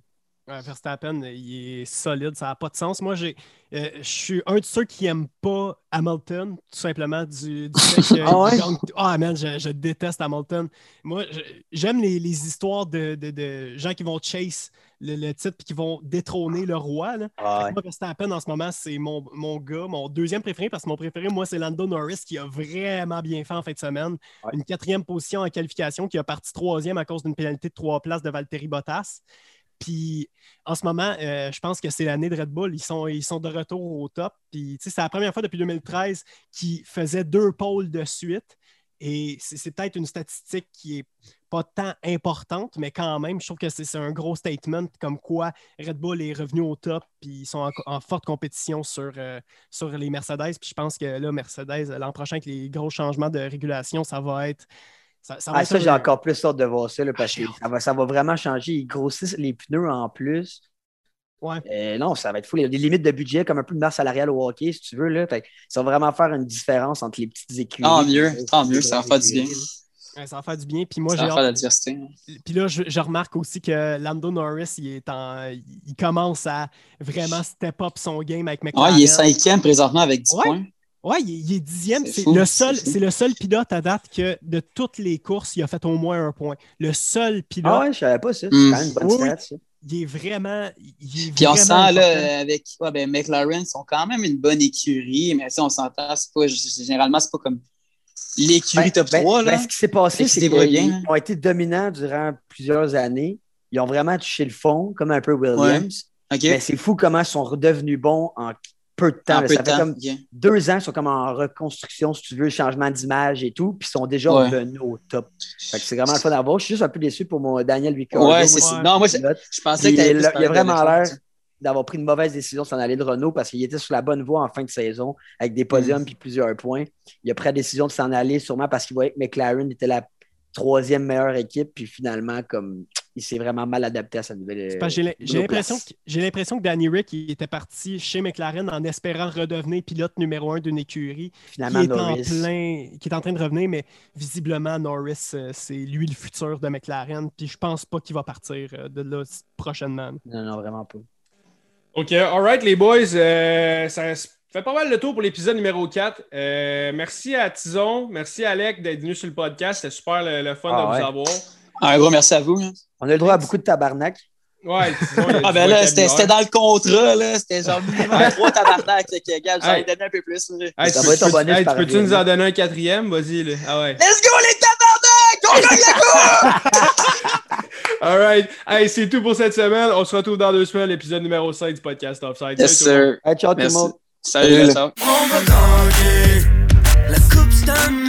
Verstappen, il est solide, ça n'a pas de sens. Moi, j'ai, euh, je suis un de ceux qui n'aiment pas Hamilton, tout simplement, du, du fait que Ah ouais? Ah, man, je, je déteste Hamilton. Moi, j'aime les, les histoires de, de- de gens qui vont chase le, le titre et qui vont détrôner le roi. Là. Ah ouais. Moi, Verstappen, en ce moment, c'est mon, mon gars, mon deuxième préféré, parce que mon préféré, moi, c'est Lando Norris, qui a vraiment bien fait en fin de semaine. Ouais. Une quatrième position en qualification, qui a parti troisième à cause d'une pénalité de trois places de Valtteri Bottas. Puis en ce moment, euh, je pense que c'est l'année de Red Bull. Ils sont, ils sont de retour au top. Puis c'est la première fois depuis 2013 qu'ils faisaient deux pôles de suite. Et c'est peut-être une statistique qui est pas tant importante, mais quand même, je trouve que c'est un gros statement comme quoi Red Bull est revenu au top, puis ils sont en, en forte compétition sur, euh, sur les Mercedes. Puis je pense que là, Mercedes, l'an prochain, avec les gros changements de régulation, ça va être. Ça, ça Ah, ça, j'ai encore plus hâte de voir ça, là, parce Ah, que ça va, ça va vraiment changer. Ils grossissent les pneus en plus. Ouais. Euh, non, ça va être fou. Il y a des limites de budget, comme un peu de masse salariale au hockey, si tu veux. Là. Fait ça va vraiment faire une différence entre les petites écuries. Tant mieux, les tant mieux, ça va faire du bien. Ouais, ça va faire du bien. Puis moi, j'ai la diversité. Puis là, je, je remarque aussi que Lando Norris, il, est en, il commence à vraiment step up son game avec Ouais, McLaren. il est cinquième présentement avec 10 Ouais. points. Ouais, il, est- dixième. C'est le, seul, c'est le seul pilote à date que de toutes les courses, il a fait au moins un point. Le seul pilote, Ah ouais, je savais pas ça. C'est quand même une bonne Oui, oui. stat, ça. il est vraiment. Il est Puis on sent là, avec ouais, ben, McLaren, ils sont quand même une bonne écurie, mais si on s'entend, c'est pas généralement, c'est pas comme l'écurie Ben, top ben, 3. Là. ben, ce qui s'est passé, c'est qu'ils ont été dominants durant plusieurs années. Ils ont vraiment touché le fond, comme un peu Williams. OK. Mais c'est fou comment ils sont redevenus bons en peu de temps. Là. ça de fait temps. comme deux ans, ils sont comme en reconstruction, si tu veux, changement d'image et tout, puis ils sont déjà Ouais. revenus au top. C'est vraiment le fun à voir. Je suis juste un peu déçu pour mon Daniel Ricciardo. Ouais, c'est Ouais. ça. Non, moi, je, je pensais t'avais il, a- vraiment l'air d'avoir pris une mauvaise décision de s'en aller de Renault parce qu'il était sur la bonne voie en fin de saison avec des podiums puis plusieurs points. Il a pris la décision de s'en aller sûrement parce qu'il voyait que McLaren était la troisième meilleure équipe puis finalement comme il s'est vraiment mal adapté à sa nouvelle que J'ai l'impression que, j'ai l'impression que Danny Rick il était parti chez McLaren en espérant redevenir pilote numéro un d'une écurie qui est, en plein, qui est en train de revenir, mais visiblement, Norris, euh, c'est lui le futur de McLaren. Puis je pense pas qu'il va partir euh, de là prochainement. Non, non, vraiment pas. OK, alright les boys, euh, ça fait pas mal le tour pour l'épisode numéro 4. Euh, merci à Tison, merci à Alec d'être venu sur le podcast. C'était super le, le fun Ah de ouais. vous avoir. Un gros merci à vous. hein. On a le droit à beaucoup de tabarnak. Ouais, Tison, Ah ben là, c'était dans le contrat, là. C'était genre minimum trois tabarnak. Gars, j'en ai donné un peu plus. Hey, Ça tu va peux- être peux- bonus hey, peux-tu nous en donner un quatrième? Vas-y, là. Ah ouais. Let's go, les tabarnak! On gagne la coupe! Alright. Hey, c'est tout pour cette semaine. On se retrouve dans deux semaines, l'épisode numéro 5 du podcast Offside. Yes, sir. Hey, ciao tout le monde. Salut, Salut. ciao. On va gagner la coupe.